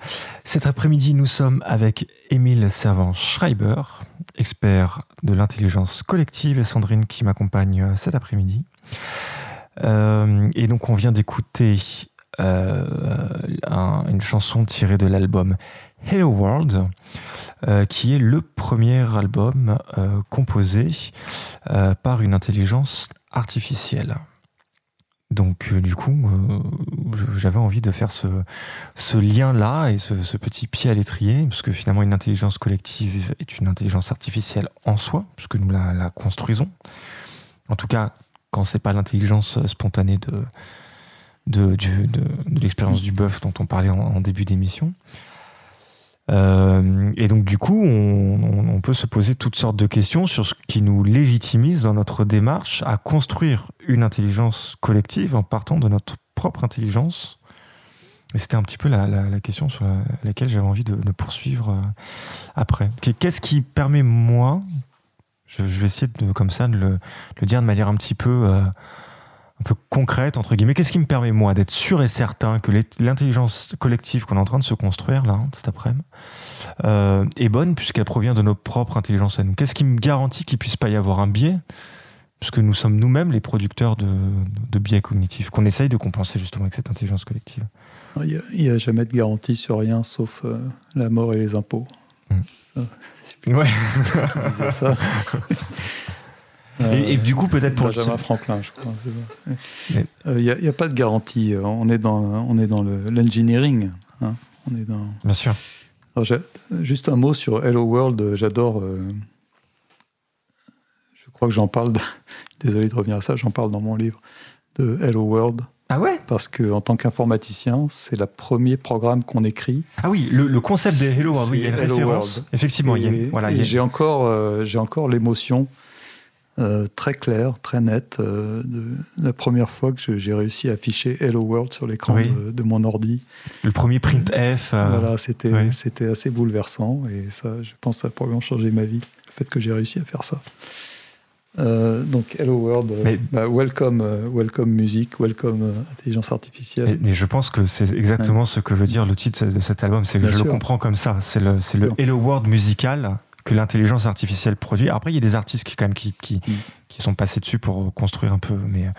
Cet après-midi, nous sommes avec Émile Servan-Schreiber, expert de l'intelligence collective, et Sandrine qui m'accompagne cet après-midi. Euh, et donc, on vient d'écouter euh, une chanson tirée de l'album Hello World, euh, qui est le premier album composé par une intelligence artificielle. Donc du coup, j'avais envie de faire ce, lien-là et ce, petit pied à l'étrier, parce que finalement une intelligence collective est une intelligence artificielle en soi, puisque nous la, construisons. En tout cas, quand c'est pas l'intelligence spontanée de, de, l'expérience du bœuf dont on parlait en, début d'émission. Euh, et donc du coup, on, peut se poser toutes sortes de questions sur ce qui nous légitimise dans notre démarche à construire une intelligence collective en partant de notre propre intelligence. Et c'était un petit peu la, question sur laquelle j'avais envie de, poursuivre euh, après. Qu'est-ce qui permet, moi, je, vais essayer de, comme ça de le, dire de manière un petit peu, euh, un peu concrète, entre guillemets. Qu'est-ce qui me permet, moi, d'être sûr et certain que l'intelligence collective qu'on est en train de se construire, là, cet après-midi, euh, est bonne puisqu'elle provient de nos propres intelligences à nous? Qu'est-ce qui me garantit qu'il puisse pas y avoir un biais? Puisque nous sommes nous-mêmes les producteurs de, de biais cognitifs, qu'on essaye de compenser justement avec cette intelligence collective. Il n'y a, jamais de garantie sur rien sauf euh, la mort et les impôts. Hmm. Ouais. ça. Et, du coup, peut-être pour Benjamin Franklin, je crois. Il n'y a, a, pas de garantie. On est dans, on est dans l'engineering. Hein. On est dans. Bien sûr. juste un mot sur Hello World. J'adore. Euh, je crois que j'en parle. Désolé de revenir à ça. J'en parle dans mon livre de Hello World. Ah ouais? Parce qu'en tant qu'informaticien, c'est le premier programme qu'on écrit. Ah oui, le, concept des Hello World, oui, il y a une référence. Effectivement, il voilà, j'ai encore, euh, j'ai encore l'émotion euh, très claire, très nette euh, de la première fois que j'ai réussi à afficher Hello World sur l'écran de, mon ordi. Le premier print F. Voilà, c'était, c'était assez bouleversant et ça, je pense, que ça a probablement changé ma vie, le fait que j'ai réussi à faire ça. Euh, donc Hello World, euh, bah, welcome, euh, welcome music, welcome intelligence artificielle. Mais, je pense que c'est exactement ce que veut dire le titre de cet album. C'est je le comprends comme ça. C'est le, c'est le Hello World musical que l'intelligence artificielle produit. Après, il y a des artistes qui quand même qui, qui, mm. qui sont passés dessus pour construire un peu, mais.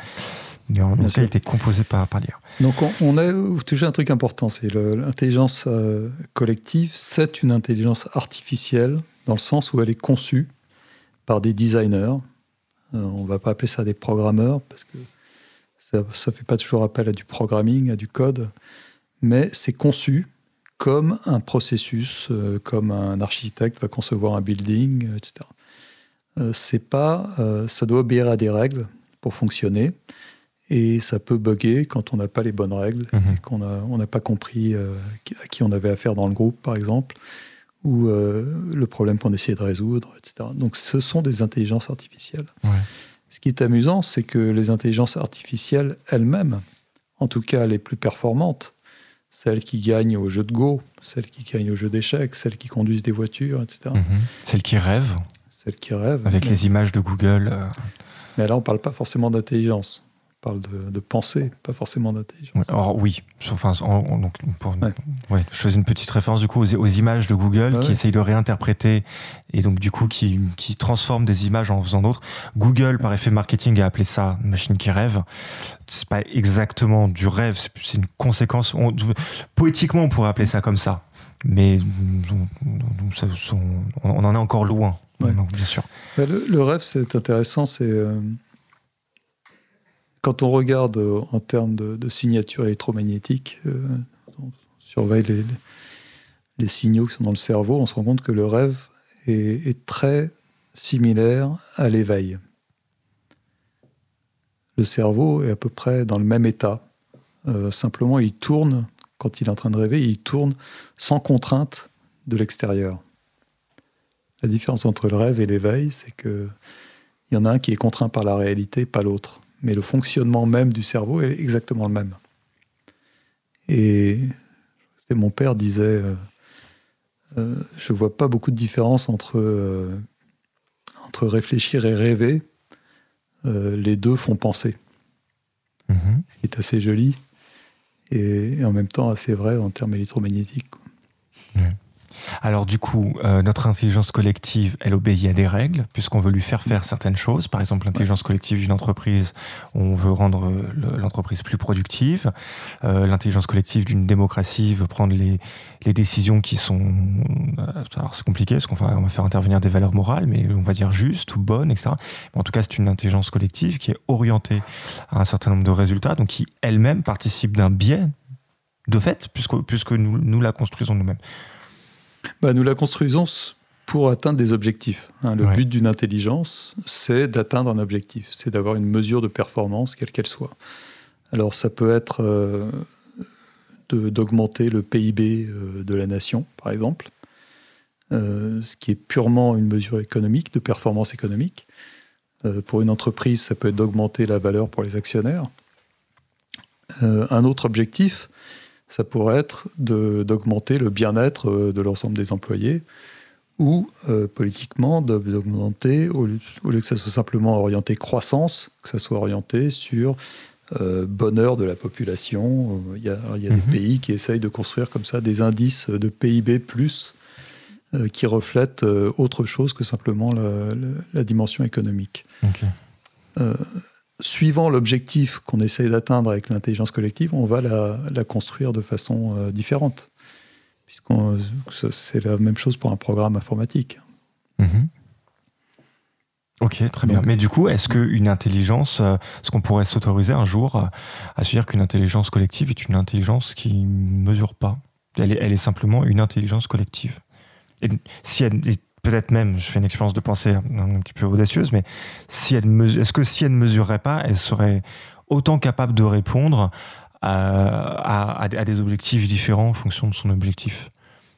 Mais en tout cas, il était composé par, par l'IA. Donc, on, a touché un truc important, c'est l'intelligence collective, c'est une intelligence artificielle dans le sens où elle est conçue par des designers, euh, on ne va pas appeler ça des programmeurs parce que ça ne fait pas toujours appel à du programming, à du code, mais c'est conçu comme un processus, euh, comme un architecte va concevoir un building, etc. Euh, c'est pas, ça doit obéir à des règles pour fonctionner, et ça peut bugger quand on n'a pas les bonnes règles, mhm. qu'on on n'a pas compris à qui on avait affaire dans le groupe, par exemple, ou euh, le problème qu'on essayait de résoudre, etc. Donc ce sont des intelligences artificielles. Ce qui est amusant, c'est que les intelligences artificielles elles-mêmes, en tout cas les plus performantes, celles qui gagnent au jeu de Go, celles qui gagnent au jeu d'échecs, celles qui conduisent des voitures, etc. Mhm. Celles qui rêvent. Celles qui rêvent. Avec les images de Google. Euh. Mais là, on ne parle pas forcément d'intelligence parle de, pensée, pas forcément d'intelligence. alors oui, enfin, donc, ouais. je faisais une petite référence du coup aux, images de Google qui essayent de réinterpréter et donc du coup qui, qui transforment des images en faisant d'autres. Google, par effet marketing, a appelé ça machine qui rêve. C'est pas exactement du rêve, c'est une conséquence. poétiquement, on pourrait appeler ça comme ça, mais on, en est encore loin. bien sûr. Le, rêve, c'est intéressant, c'est euh, quand on regarde euh, en termes de, signature électromagnétique, euh, on surveille les, signaux qui sont dans le cerveau, on se rend compte que le rêve est, très similaire à l'éveil. Le cerveau est à peu près dans le même état. Euh, simplement, il tourne, quand il est en train de rêver, il tourne sans contrainte de l'extérieur. La différence entre le rêve et l'éveil, c'est qu'il y en a un qui est contraint par la réalité, pas l'autre mais le fonctionnement même du cerveau est exactement le même. Et mon père disait, euh, euh, je vois pas beaucoup de différence entre, euh, entre réfléchir et rêver. les deux font penser. Mhm. Ce qui est assez joli. et, en même temps assez vrai en termes électromagnétiques. Alors du coup, euh, notre intelligence collective, elle obéit à des règles, puisqu'on veut lui faire faire certaines choses. Par exemple, l'intelligence collective d'une entreprise, on veut rendre euh, l'entreprise plus productive. Euh, l'intelligence collective d'une démocratie veut prendre les, décisions qui sont... alors c'est compliqué, parce qu'on va, on va faire intervenir des valeurs morales, mais on va dire justes ou bonnes, etc. Mais en tout cas, c'est une intelligence collective qui est orientée à un certain nombre de résultats, donc qui elle-même participe d'un biais de fait, puisque, puisque nous, nous la construisons nous-mêmes. Bah, nous la construisons pour atteindre des objectifs. Hein. le but d'une intelligence, c'est d'atteindre un objectif, c'est d'avoir une mesure de performance, quelle qu'elle soit. Alors ça peut être euh, d'augmenter le PIB euh, de la nation, par exemple, euh, ce qui est purement une mesure économique, de performance économique. pour une entreprise, ça peut être d'augmenter la valeur pour les actionnaires. un autre objectif, ça pourrait être d'augmenter le bien-être euh, de l'ensemble des employés ou euh, politiquement d'augmenter, au, lieu que ça soit simplement orienté croissance, que ça soit orienté sur euh, bonheur de la population. Il y a, des mhm. pays qui essayent de construire comme ça des indices de PIB plus qui reflètent autre chose que simplement la, dimension économique suivant l'objectif qu'on essaye d'atteindre avec l'intelligence collective, on va la, construire de façon euh, différente. Puisque c'est la même chose pour un programme informatique. Mhm. Ok, très bien. Mais du coup, est-ce qu'une intelligence, euh, est-ce qu'on pourrait s'autoriser un jour à se dire qu'une intelligence collective est une intelligence qui ne mesure pas? Elle est, elle est, simplement une intelligence collective. Et si elle peut-être même, je fais une expérience de pensée un, petit peu audacieuse, mais si elle est-ce que si elle ne mesurerait pas, elle serait autant capable de répondre à, des objectifs différents en fonction de son objectif?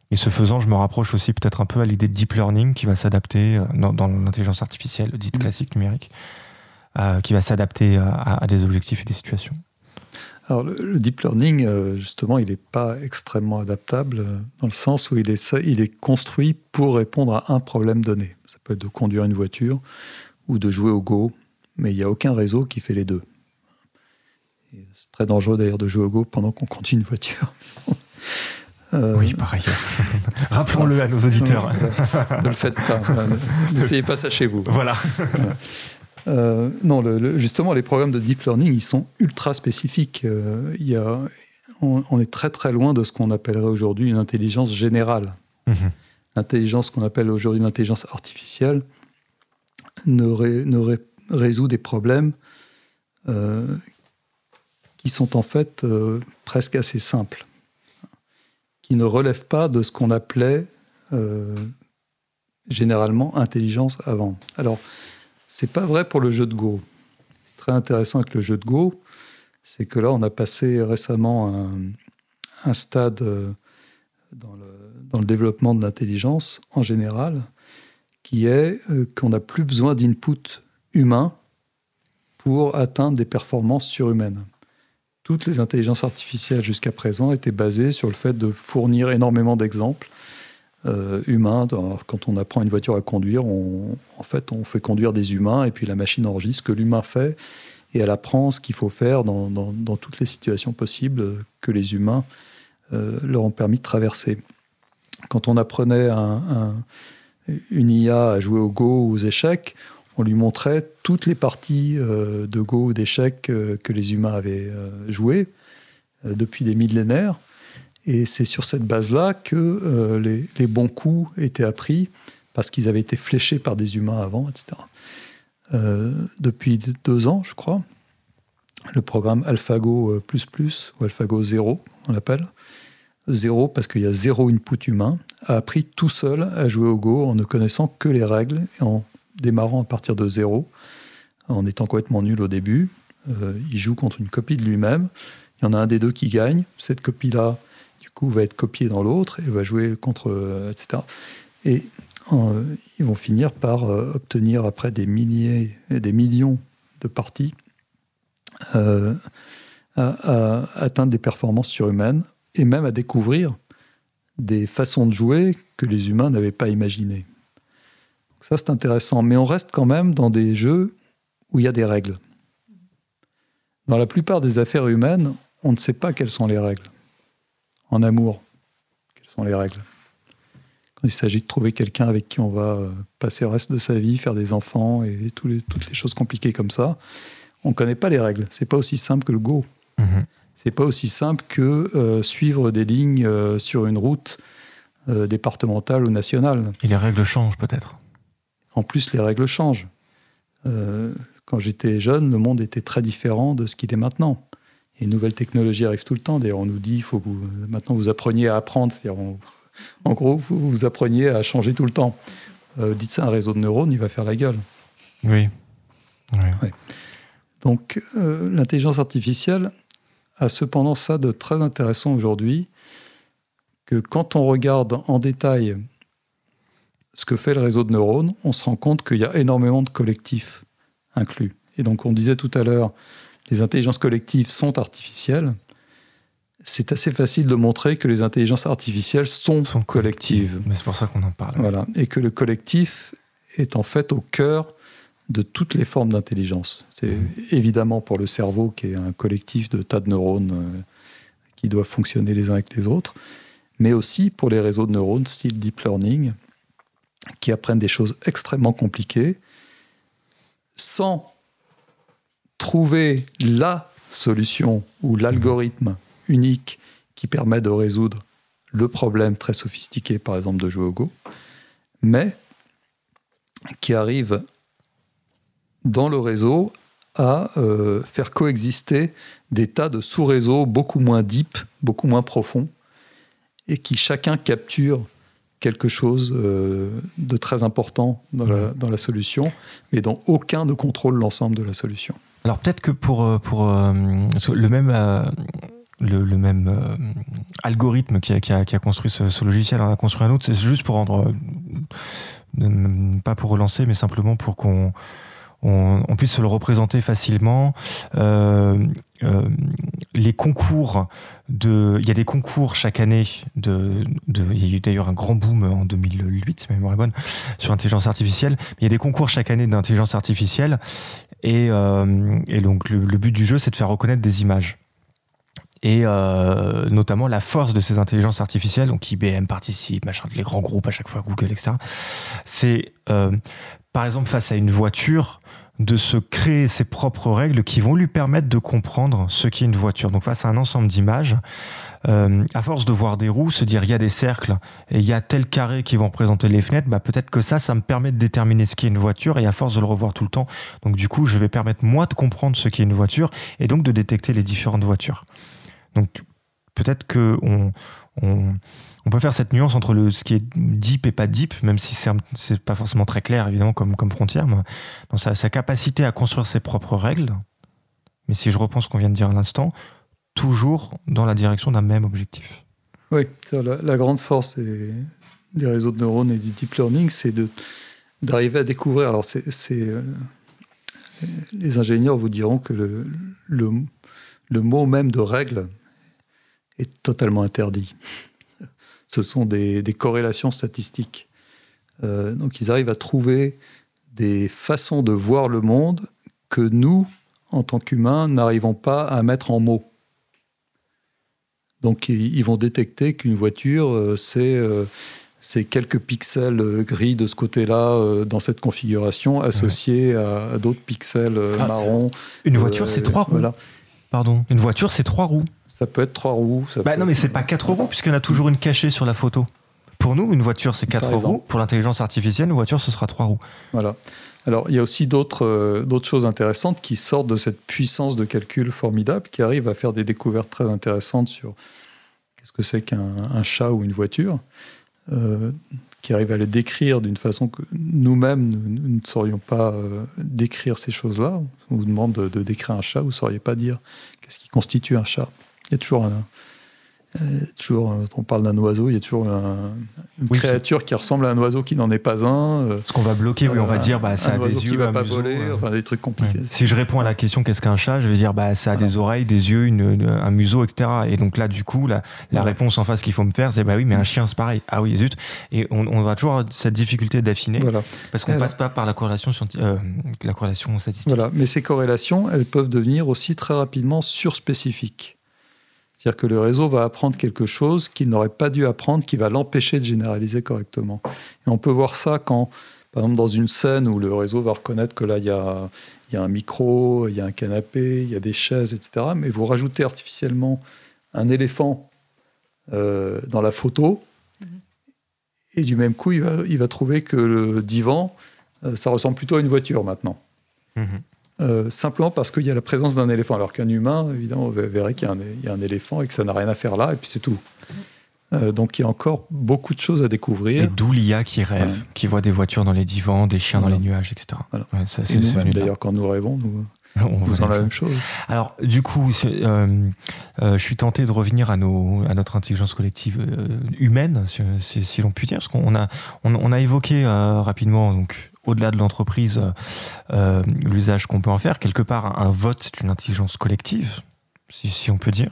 Et ce faisant, je me rapproche aussi peut-être un peu à l'idée de deep learning qui va s'adapter euh, dans, l'intelligence artificielle, dite mmh. classique numérique, euh, qui va s'adapter à, des objectifs et des situations. Alors, le, deep learning, euh, justement, il n'est pas extrêmement adaptable euh, dans le sens où il est, il est construit pour répondre à un problème donné. Ça peut être de conduire une voiture ou de jouer au Go, mais il n'y a aucun réseau qui fait les deux. C'est très dangereux d'ailleurs de jouer au Go pendant qu'on conduit une voiture. Euh, oui, par ailleurs. Rappelons-le à nos auditeurs. ne le faites pas. N'essayez pas ça chez vous. Voilà. Euh, non, justement, les programmes de deep learning, ils sont ultra spécifiques. Euh, il y a, on, est très très loin de ce qu'on appellerait aujourd'hui une intelligence générale. Mhm. L'intelligence qu'on appelle aujourd'hui l'intelligence artificielle ne, résout des problèmes euh, qui sont en fait presque assez simples, qui ne relèvent pas de ce qu'on appelait généralement intelligence avant. Alors, c'est pas vrai pour le jeu de Go. C'est très intéressant avec le jeu de Go, c'est que là, on a passé récemment un, stade euh, dans le, développement de l'intelligence en général, qui est euh, qu'on n'a plus besoin d'input humain pour atteindre des performances surhumaines. Toutes les intelligences artificielles jusqu'à présent étaient basées sur le fait de fournir énormément d'exemples euh, humain. Quand on apprend une voiture à conduire, on, en fait, on fait conduire des humains et puis la machine enregistre ce que l'humain fait et elle apprend ce qu'il faut faire dans, toutes les situations possibles que les humains euh, leur ont permis de traverser. Quand on apprenait une IA à jouer au Go ou aux échecs, on lui montrait toutes les parties euh, de Go ou d'échecs que les humains avaient jouées depuis des millénaires. Et c'est sur cette base-là que euh, les, bons coups étaient appris, parce qu'ils avaient été fléchés par des humains avant, etc. Euh, depuis deux ans, je crois, le programme AlphaGo euh, ou AlphaGo 0, on l'appelle, zéro parce qu'il y a zéro input humain, a appris tout seul à jouer au Go en ne connaissant que les règles et en démarrant à partir de zéro, en étant complètement nul au début. il joue contre une copie de lui-même. Il y en a un des deux qui gagne. Cette copie-là va être copié dans l'autre et va jouer contre, euh, etc. Et euh, ils vont finir par euh, obtenir, après des milliers et des millions de parties, à, atteindre des performances surhumaines et même à découvrir des façons de jouer que les humains n'avaient pas imaginées. ça, c'est intéressant. Mais on reste quand même dans des jeux où il y a des règles. Dans la plupart des affaires humaines, on ne sait pas quelles sont les règles. En amour, quelles sont les règles? Quand il s'agit de trouver quelqu'un avec qui on va euh, passer le reste de sa vie, faire des enfants et toutes les choses compliquées comme ça, on ne connaît pas les règles. C'est pas aussi simple que le Go. Mhm. C'est pas aussi simple que euh, suivre des lignes euh, sur une route départementale ou nationale. Et les règles changent peut-être? En plus, les règles changent. quand j'étais jeune, le monde était très différent de ce qu'il est maintenant. Et une nouvelle technologie arrive tout le temps. D'ailleurs, on nous dit il faut que vous, maintenant vous appreniez à apprendre. en gros, vous, vous appreniez à changer tout le temps. Euh, dites ça à un réseau de neurones, il va faire la gueule. Oui. Donc, euh, l'intelligence artificielle a cependant ça de très intéressant aujourd'hui, que quand on regarde en détail ce que fait le réseau de neurones, on se rend compte qu'il y a énormément de collectifs inclus. Et donc, on disait tout à l'heure, les intelligences collectives sont artificielles, c'est assez facile de montrer que les intelligences artificielles sont, collectives. Mais c'est pour ça qu'on en parle. Voilà. Et que le collectif est en fait au cœur de toutes les formes d'intelligence. C'est mmh. évidemment pour le cerveau, qui est un collectif de tas de neurones euh, qui doivent fonctionner les uns avec les autres, mais aussi pour les réseaux de neurones, style deep learning, qui apprennent des choses extrêmement compliquées, sans trouver la solution ou l'algorithme unique qui permet de résoudre le problème très sophistiqué, par exemple, de jouer au Go, mais qui arrive dans le réseau à euh, faire coexister des tas de sous-réseaux beaucoup moins deep, beaucoup moins profonds, et qui chacun capture quelque chose euh, de très important dans la, dans la, solution, mais dont aucun ne contrôle l'ensemble de la solution. Alors peut-être que pour, euh, pour euh, le même, euh, le, même algorithme qui a, qui, a, construit ce, logiciel en a construit un autre, c'est juste pour rendre, pas pour relancer, mais simplement pour qu'on on, puisse se le représenter facilement. les concours de, il y a des concours chaque année de, de il y a eu d'ailleurs un grand boom en 2008, si ma mémoire est bonne, sur l'intelligence artificielle. Il y a des concours chaque année d'intelligence artificielle euh, et, donc le, but du jeu, c'est de faire reconnaître des images et euh, notamment la force de ces intelligences artificielles, donc IBM participe, machin, les grands groupes à chaque fois, Google, etc. C'est euh, par exemple face à une voiture de se créer ses propres règles qui vont lui permettre de comprendre ce qu'est une voiture. Donc face à un ensemble d'images, euh, à force de voir des roues, se dire il y a des cercles et il y a tel carré qui vont représenter les fenêtres, bah peut-être que ça, ça me permet de déterminer ce qu'est une voiture et à force de le revoir tout le temps, donc du coup, je vais permettre moi de comprendre ce qu'est une voiture et donc de détecter les différentes voitures. Donc peut-être que on, peut faire cette nuance entre le, ce qui est deep et pas deep, même si c'est pas forcément très clair évidemment comme, frontière, mais dans sa, sa capacité à construire ses propres règles. Mais si je reprends ce qu'on vient de dire à l'instant, toujours dans la direction d'un même objectif. Oui, la, grande force des, réseaux de neurones et du deep learning, c'est d'arriver à découvrir. Alors, c'est, euh, les ingénieurs vous diront que le, mot même de règle est totalement interdit. Ce sont des, corrélations statistiques. Euh, donc, ils arrivent à trouver des façons de voir le monde que nous, en tant qu'humains, n'arrivons pas à mettre en mots. Donc ils vont détecter qu'une voiture, euh, euh, c'est quelques pixels euh, gris de ce côté-là dans cette configuration associés à, d'autres pixels ah, marrons. Une voiture, c'est trois roues. Pardon. Une voiture, c'est trois roues. Ça peut être trois roues. bah non, mais c'est pas quatre roues puisqu'il y en a toujours une cachée sur la photo. Pour nous, une voiture, c'est quatre roues. Pour l'intelligence artificielle, une voiture, ce sera trois roues. Voilà. Alors, il y a aussi d'autres d'autres choses intéressantes qui sortent de cette puissance de calcul formidable, qui arrivent à faire des découvertes très intéressantes sur qu'est-ce que c'est qu'un chat ou une voiture, euh, qui arrivent à les décrire d'une façon que nous-mêmes, nous, ne saurions pas euh, décrire ces choses-là. On vous demande de, de, décrire un chat, vous ne sauriez pas dire qu'est-ce qui constitue un chat. Il y a toujours un, euh, toujours, euh, on parle d'un oiseau, il y a toujours une créature qui ressemble à un oiseau qui n'en est pas un. Euh, Ce qu'on va bloquer, oui, on va dire, bah, ça a des yeux, qui va pas voler, enfin des trucs compliqués. Si je réponds à la question qu'est-ce qu'un chat, je vais dire, bah, ça a des oreilles, des yeux, une, un museau, etc. Et donc là, du coup, la, la réponse en face qu'il faut me faire, c'est bah oui, mais un chien, c'est pareil. Ah oui, zut. Et on, on va toujours avoir cette difficulté d'affiner, voilà. parce qu'on passe pas par la corrélation, la corrélation statistique. Voilà, mais ces corrélations, elles peuvent devenir aussi très rapidement surspécifiques. C'est-à-dire que le réseau va apprendre quelque chose qu'il n'aurait pas dû apprendre, qui va l'empêcher de généraliser correctement. Et on peut voir ça quand, par exemple, dans une scène où le réseau va reconnaître que là, il y a, il y a un micro, il y a un canapé, il y a des chaises, etc. Mais vous rajoutez artificiellement un éléphant euh, dans la photo, et du même coup, il va, il va trouver que le divan, euh, ça ressemble plutôt à une voiture maintenant. Mhm. Euh, simplement parce qu'il y a la présence d'un éléphant. Alors qu'un humain, évidemment, verrait qu'il y, a un- il y a un éléphant et que ça n'a rien à faire là, et puis c'est tout. Euh, donc il y a encore beaucoup de choses à Et découvrir. d'où l'IA qui rêve, Ouais. qui voit des voitures dans les divans, des chiens Voilà. dans les nuages, etc. Voilà. Ouais, Et d'ailleurs, quand nous rêvons, nous, On faisons la même chose. Alors, du coup, euh, euh, je suis tenté de revenir à, nos, à notre intelligence collective euh, humaine, si, l'on peut dire, parce qu'on a, on, on a évoqué rapidement, donc, au-delà de l'entreprise, euh, euh, l'usage qu'on peut en faire. Quelque part, un, vote, c'est une intelligence collective, si, on peut dire,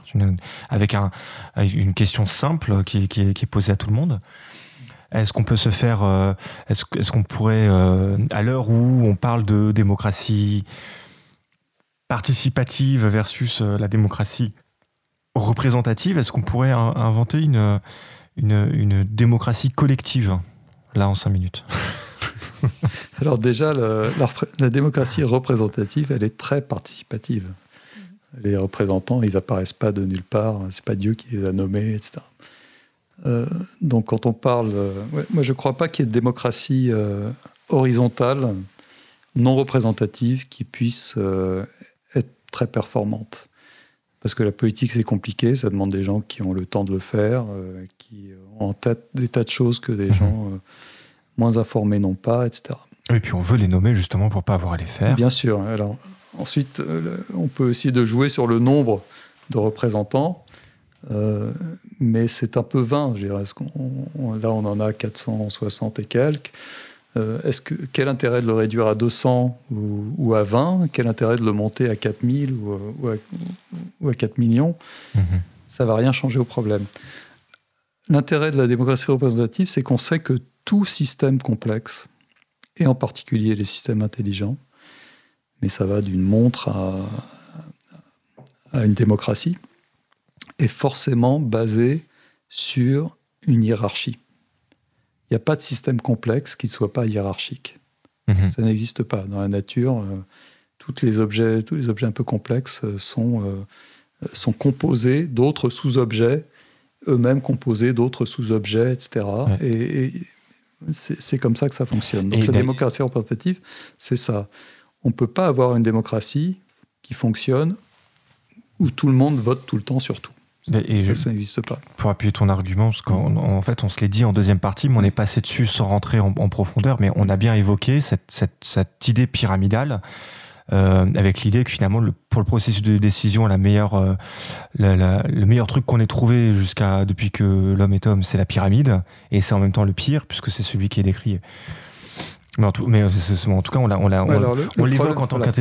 avec, un, avec une question simple qui, est- posée à tout le monde. Est-ce qu'on peut se faire, euh, est-ce, qu'on pourrait, à l'heure où on parle de démocratie participative versus la démocratie représentative, est-ce qu'on pourrait in- inventer une démocratie collective? Là en cinq minutes Alors déjà, le- la, démocratie représentative, elle est très participative. Les représentants, ils apparaissent pas de nulle part, c'est pas Dieu qui les a nommés, etc. Euh, donc quand on parle, euh, ouais, moi je crois pas qu'il y ait de démocratie euh, horizontale, non représentative, qui puisse être très performante. Parce que la politique c'est compliqué, ça demande des gens qui ont le temps de le faire, qui ont en tête des tas de choses que des Mhm. gens moins informés n'ont pas, etc. Et puis on veut les nommer justement pour pas avoir à les faire. Bien sûr. Alors, ensuite, euh, on peut essayer de jouer sur le nombre de représentants, euh, mais c'est un peu vain. Je dirais. On- là, on en a 460 et quelques. Euh, est-ce que, quel intérêt de le réduire à 200 ou, ou à 20 Quel intérêt de le monter à 4000 ou, à- ou, à, ou à 4 millions? Mhm. ça va rien changer au problème. L'intérêt de la démocratie représentative, c'est qu'on sait que tout système complexe, et en particulier les systèmes intelligents, mais ça va d'une montre à, à une démocratie, est forcément basé sur une hiérarchie. Il n'y a pas de système complexe qui ne soit pas hiérarchique. Mhm. Ça n'existe pas. Dans la nature, euh, toutes les objets, tous les objets un peu complexes euh, sont, euh, sont composés d'autres sous-objets, eux-mêmes composés d'autres sous-objets, etc. Ouais. Et, et c'est comme ça que ça fonctionne. Donc Et la d'ailleurs- démocratie représentative, c'est ça. On ne peut pas avoir une démocratie qui fonctionne où tout le monde vote tout le temps sur tout. Et Ça, ça n'existe pas. pour appuyer ton argument, parce qu'en en fait, on se l'est dit en deuxième partie, mais on est passé dessus sans rentrer en, en profondeur, mais on a bien évoqué cette, cette- cette idée pyramidale, euh, avec l'idée que finalement, le- pour le processus de décision, la meilleure, euh, la- la- le meilleur truc qu'on ait trouvé jusqu'à depuis que l'homme est homme, c'est la pyramide, et c'est en même temps le pire, puisque c'est celui qui est décrit. Mais en tout, mais euh, en tout cas, on Ouais, l'évoque en tant voilà.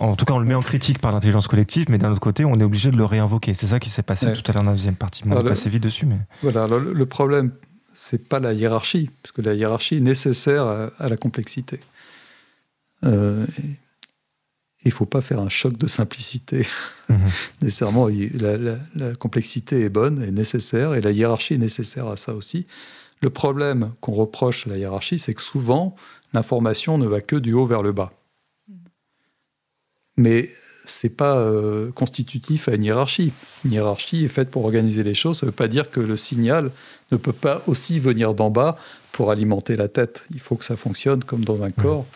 en, en tout cas, on le met en critique par l'intelligence collective, mais d'un autre côté, on est obligé de le réinvoquer. C'est ça qui s'est passé Ouais. tout à l'heure dans la deuxième partie. On est passé vite dessus, mais. Voilà, alors le, le problème, c'est pas la hiérarchie, parce que la hiérarchie est nécessaire à, à la complexité. Euh, il ne faut pas faire un choc de simplicité. Mhm. Nécessairement, la, la- la complexité est bonne, est nécessaire, et la hiérarchie est nécessaire à ça aussi. Le problème qu'on reproche à la hiérarchie, c'est que souvent, l'information ne va que du haut vers le bas. Mais c'est pas euh, constitutif à une hiérarchie. Une hiérarchie est faite pour organiser les choses. Ça ne veut pas dire que le signal ne peut pas aussi venir d'en bas pour alimenter la tête. Il faut que ça fonctionne comme dans un corps.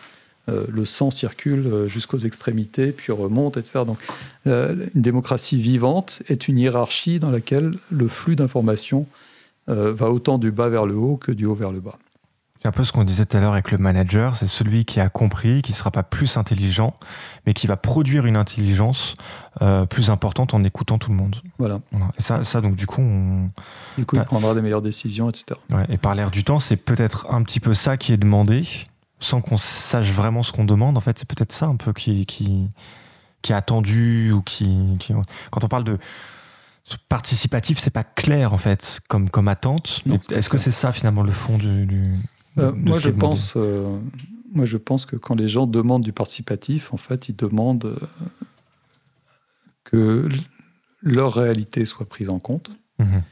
Euh, le sang circule euh, jusqu'aux extrémités, puis remonte, etc. Donc, une démocratie vivante est une hiérarchie dans laquelle le flux d'informations euh, va autant du bas vers le haut que du haut vers le bas. C'est un peu ce qu'on disait tout à l'heure avec le manager, c'est celui qui a compris, qui ne sera pas plus intelligent, mais qui va produire une intelligence euh, plus importante en écoutant tout le monde. Voilà. Et ça, ça, donc du coup, on... Du coup, il prendra des meilleures décisions, etc. ouais, et par l'air du temps, c'est peut-être un petit peu ça qui est demandé, sans qu'on sache vraiment ce qu'on demande. En fait, c'est peut-être ça un peu qui, qui, qui est attendu ou qui, qui- Quand on parle de participatif, c'est pas clair en fait comme, comme attente. Est-ce que c'est ça finalement le fond du... du- Euh, de moi, je pense, euh, moi, je pense que quand les gens demandent du participatif, en fait, ils demandent euh, que leur réalité soit prise en compte Mhm.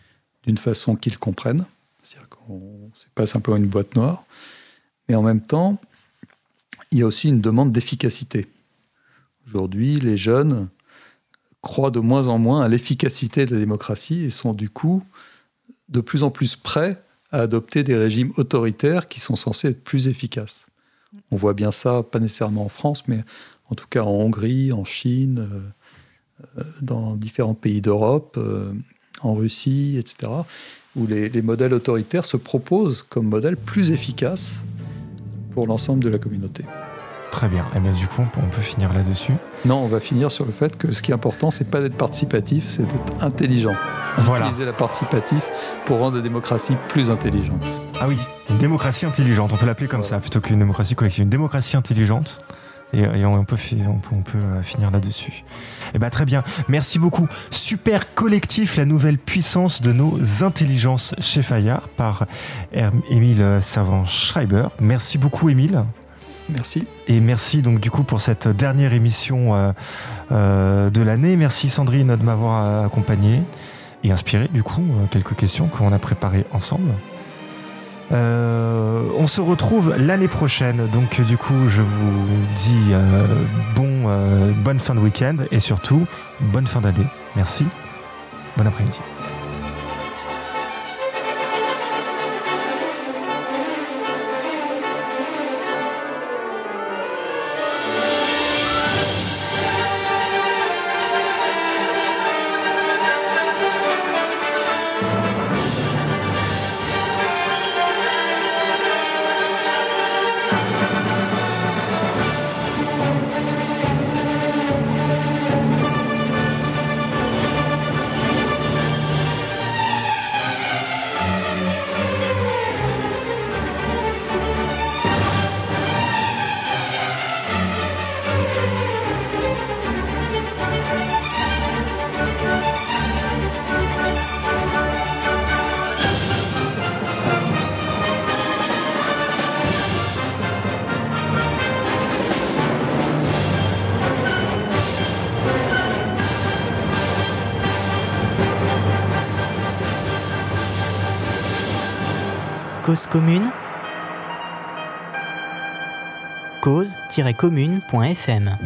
d'une façon qu'ils comprennent. C'est-à-dire qu'on c'est pas simplement une boîte noire. Mais en même temps, il y a aussi une demande d'efficacité. Aujourd'hui, les jeunes croient de moins en moins à l'efficacité de la démocratie et sont du coup de plus en plus prêts à adopter des régimes autoritaires qui sont censés être plus efficaces. On voit bien ça, pas nécessairement en France, mais en tout cas en Hongrie, en Chine, euh, euh, dans différents pays d'Europe, euh, en Russie, etc., où les, les modèles autoritaires se proposent comme modèle plus efficace pour l'ensemble de la communauté. Très bien. Et bien du coup, on peut, on peut finir là-dessus. Non, on va finir sur le fait que ce qui est important, c'est pas d'être participatif, c'est d'être intelligent. Voilà. Utiliser la participatif pour rendre la démocratie plus intelligente. Ah oui, une démocratie intelligente, on peut l'appeler comme ça, plutôt qu'une démocratie collective. Une démocratie intelligente. Et, et on, peut, fi- on peut, on peut, euh, finir là-dessus. Eh ben très bien, merci beaucoup. Super collectif, la nouvelle puissance de nos intelligences chez Fayard par Émile Savant-Schreiber. Merci beaucoup Émile. Merci. Et merci donc du coup pour cette dernière émission euh, euh, de l'année. Merci Sandrine de m'avoir accompagné et inspiré du coup quelques questions qu'on a préparées ensemble. Euh, on se retrouve l'année prochaine, donc du coup je vous dis euh, bon, euh, bonne fin de week-end et surtout bonne fin d'année. Merci, bon après-midi. Commune. Cause-commune.fm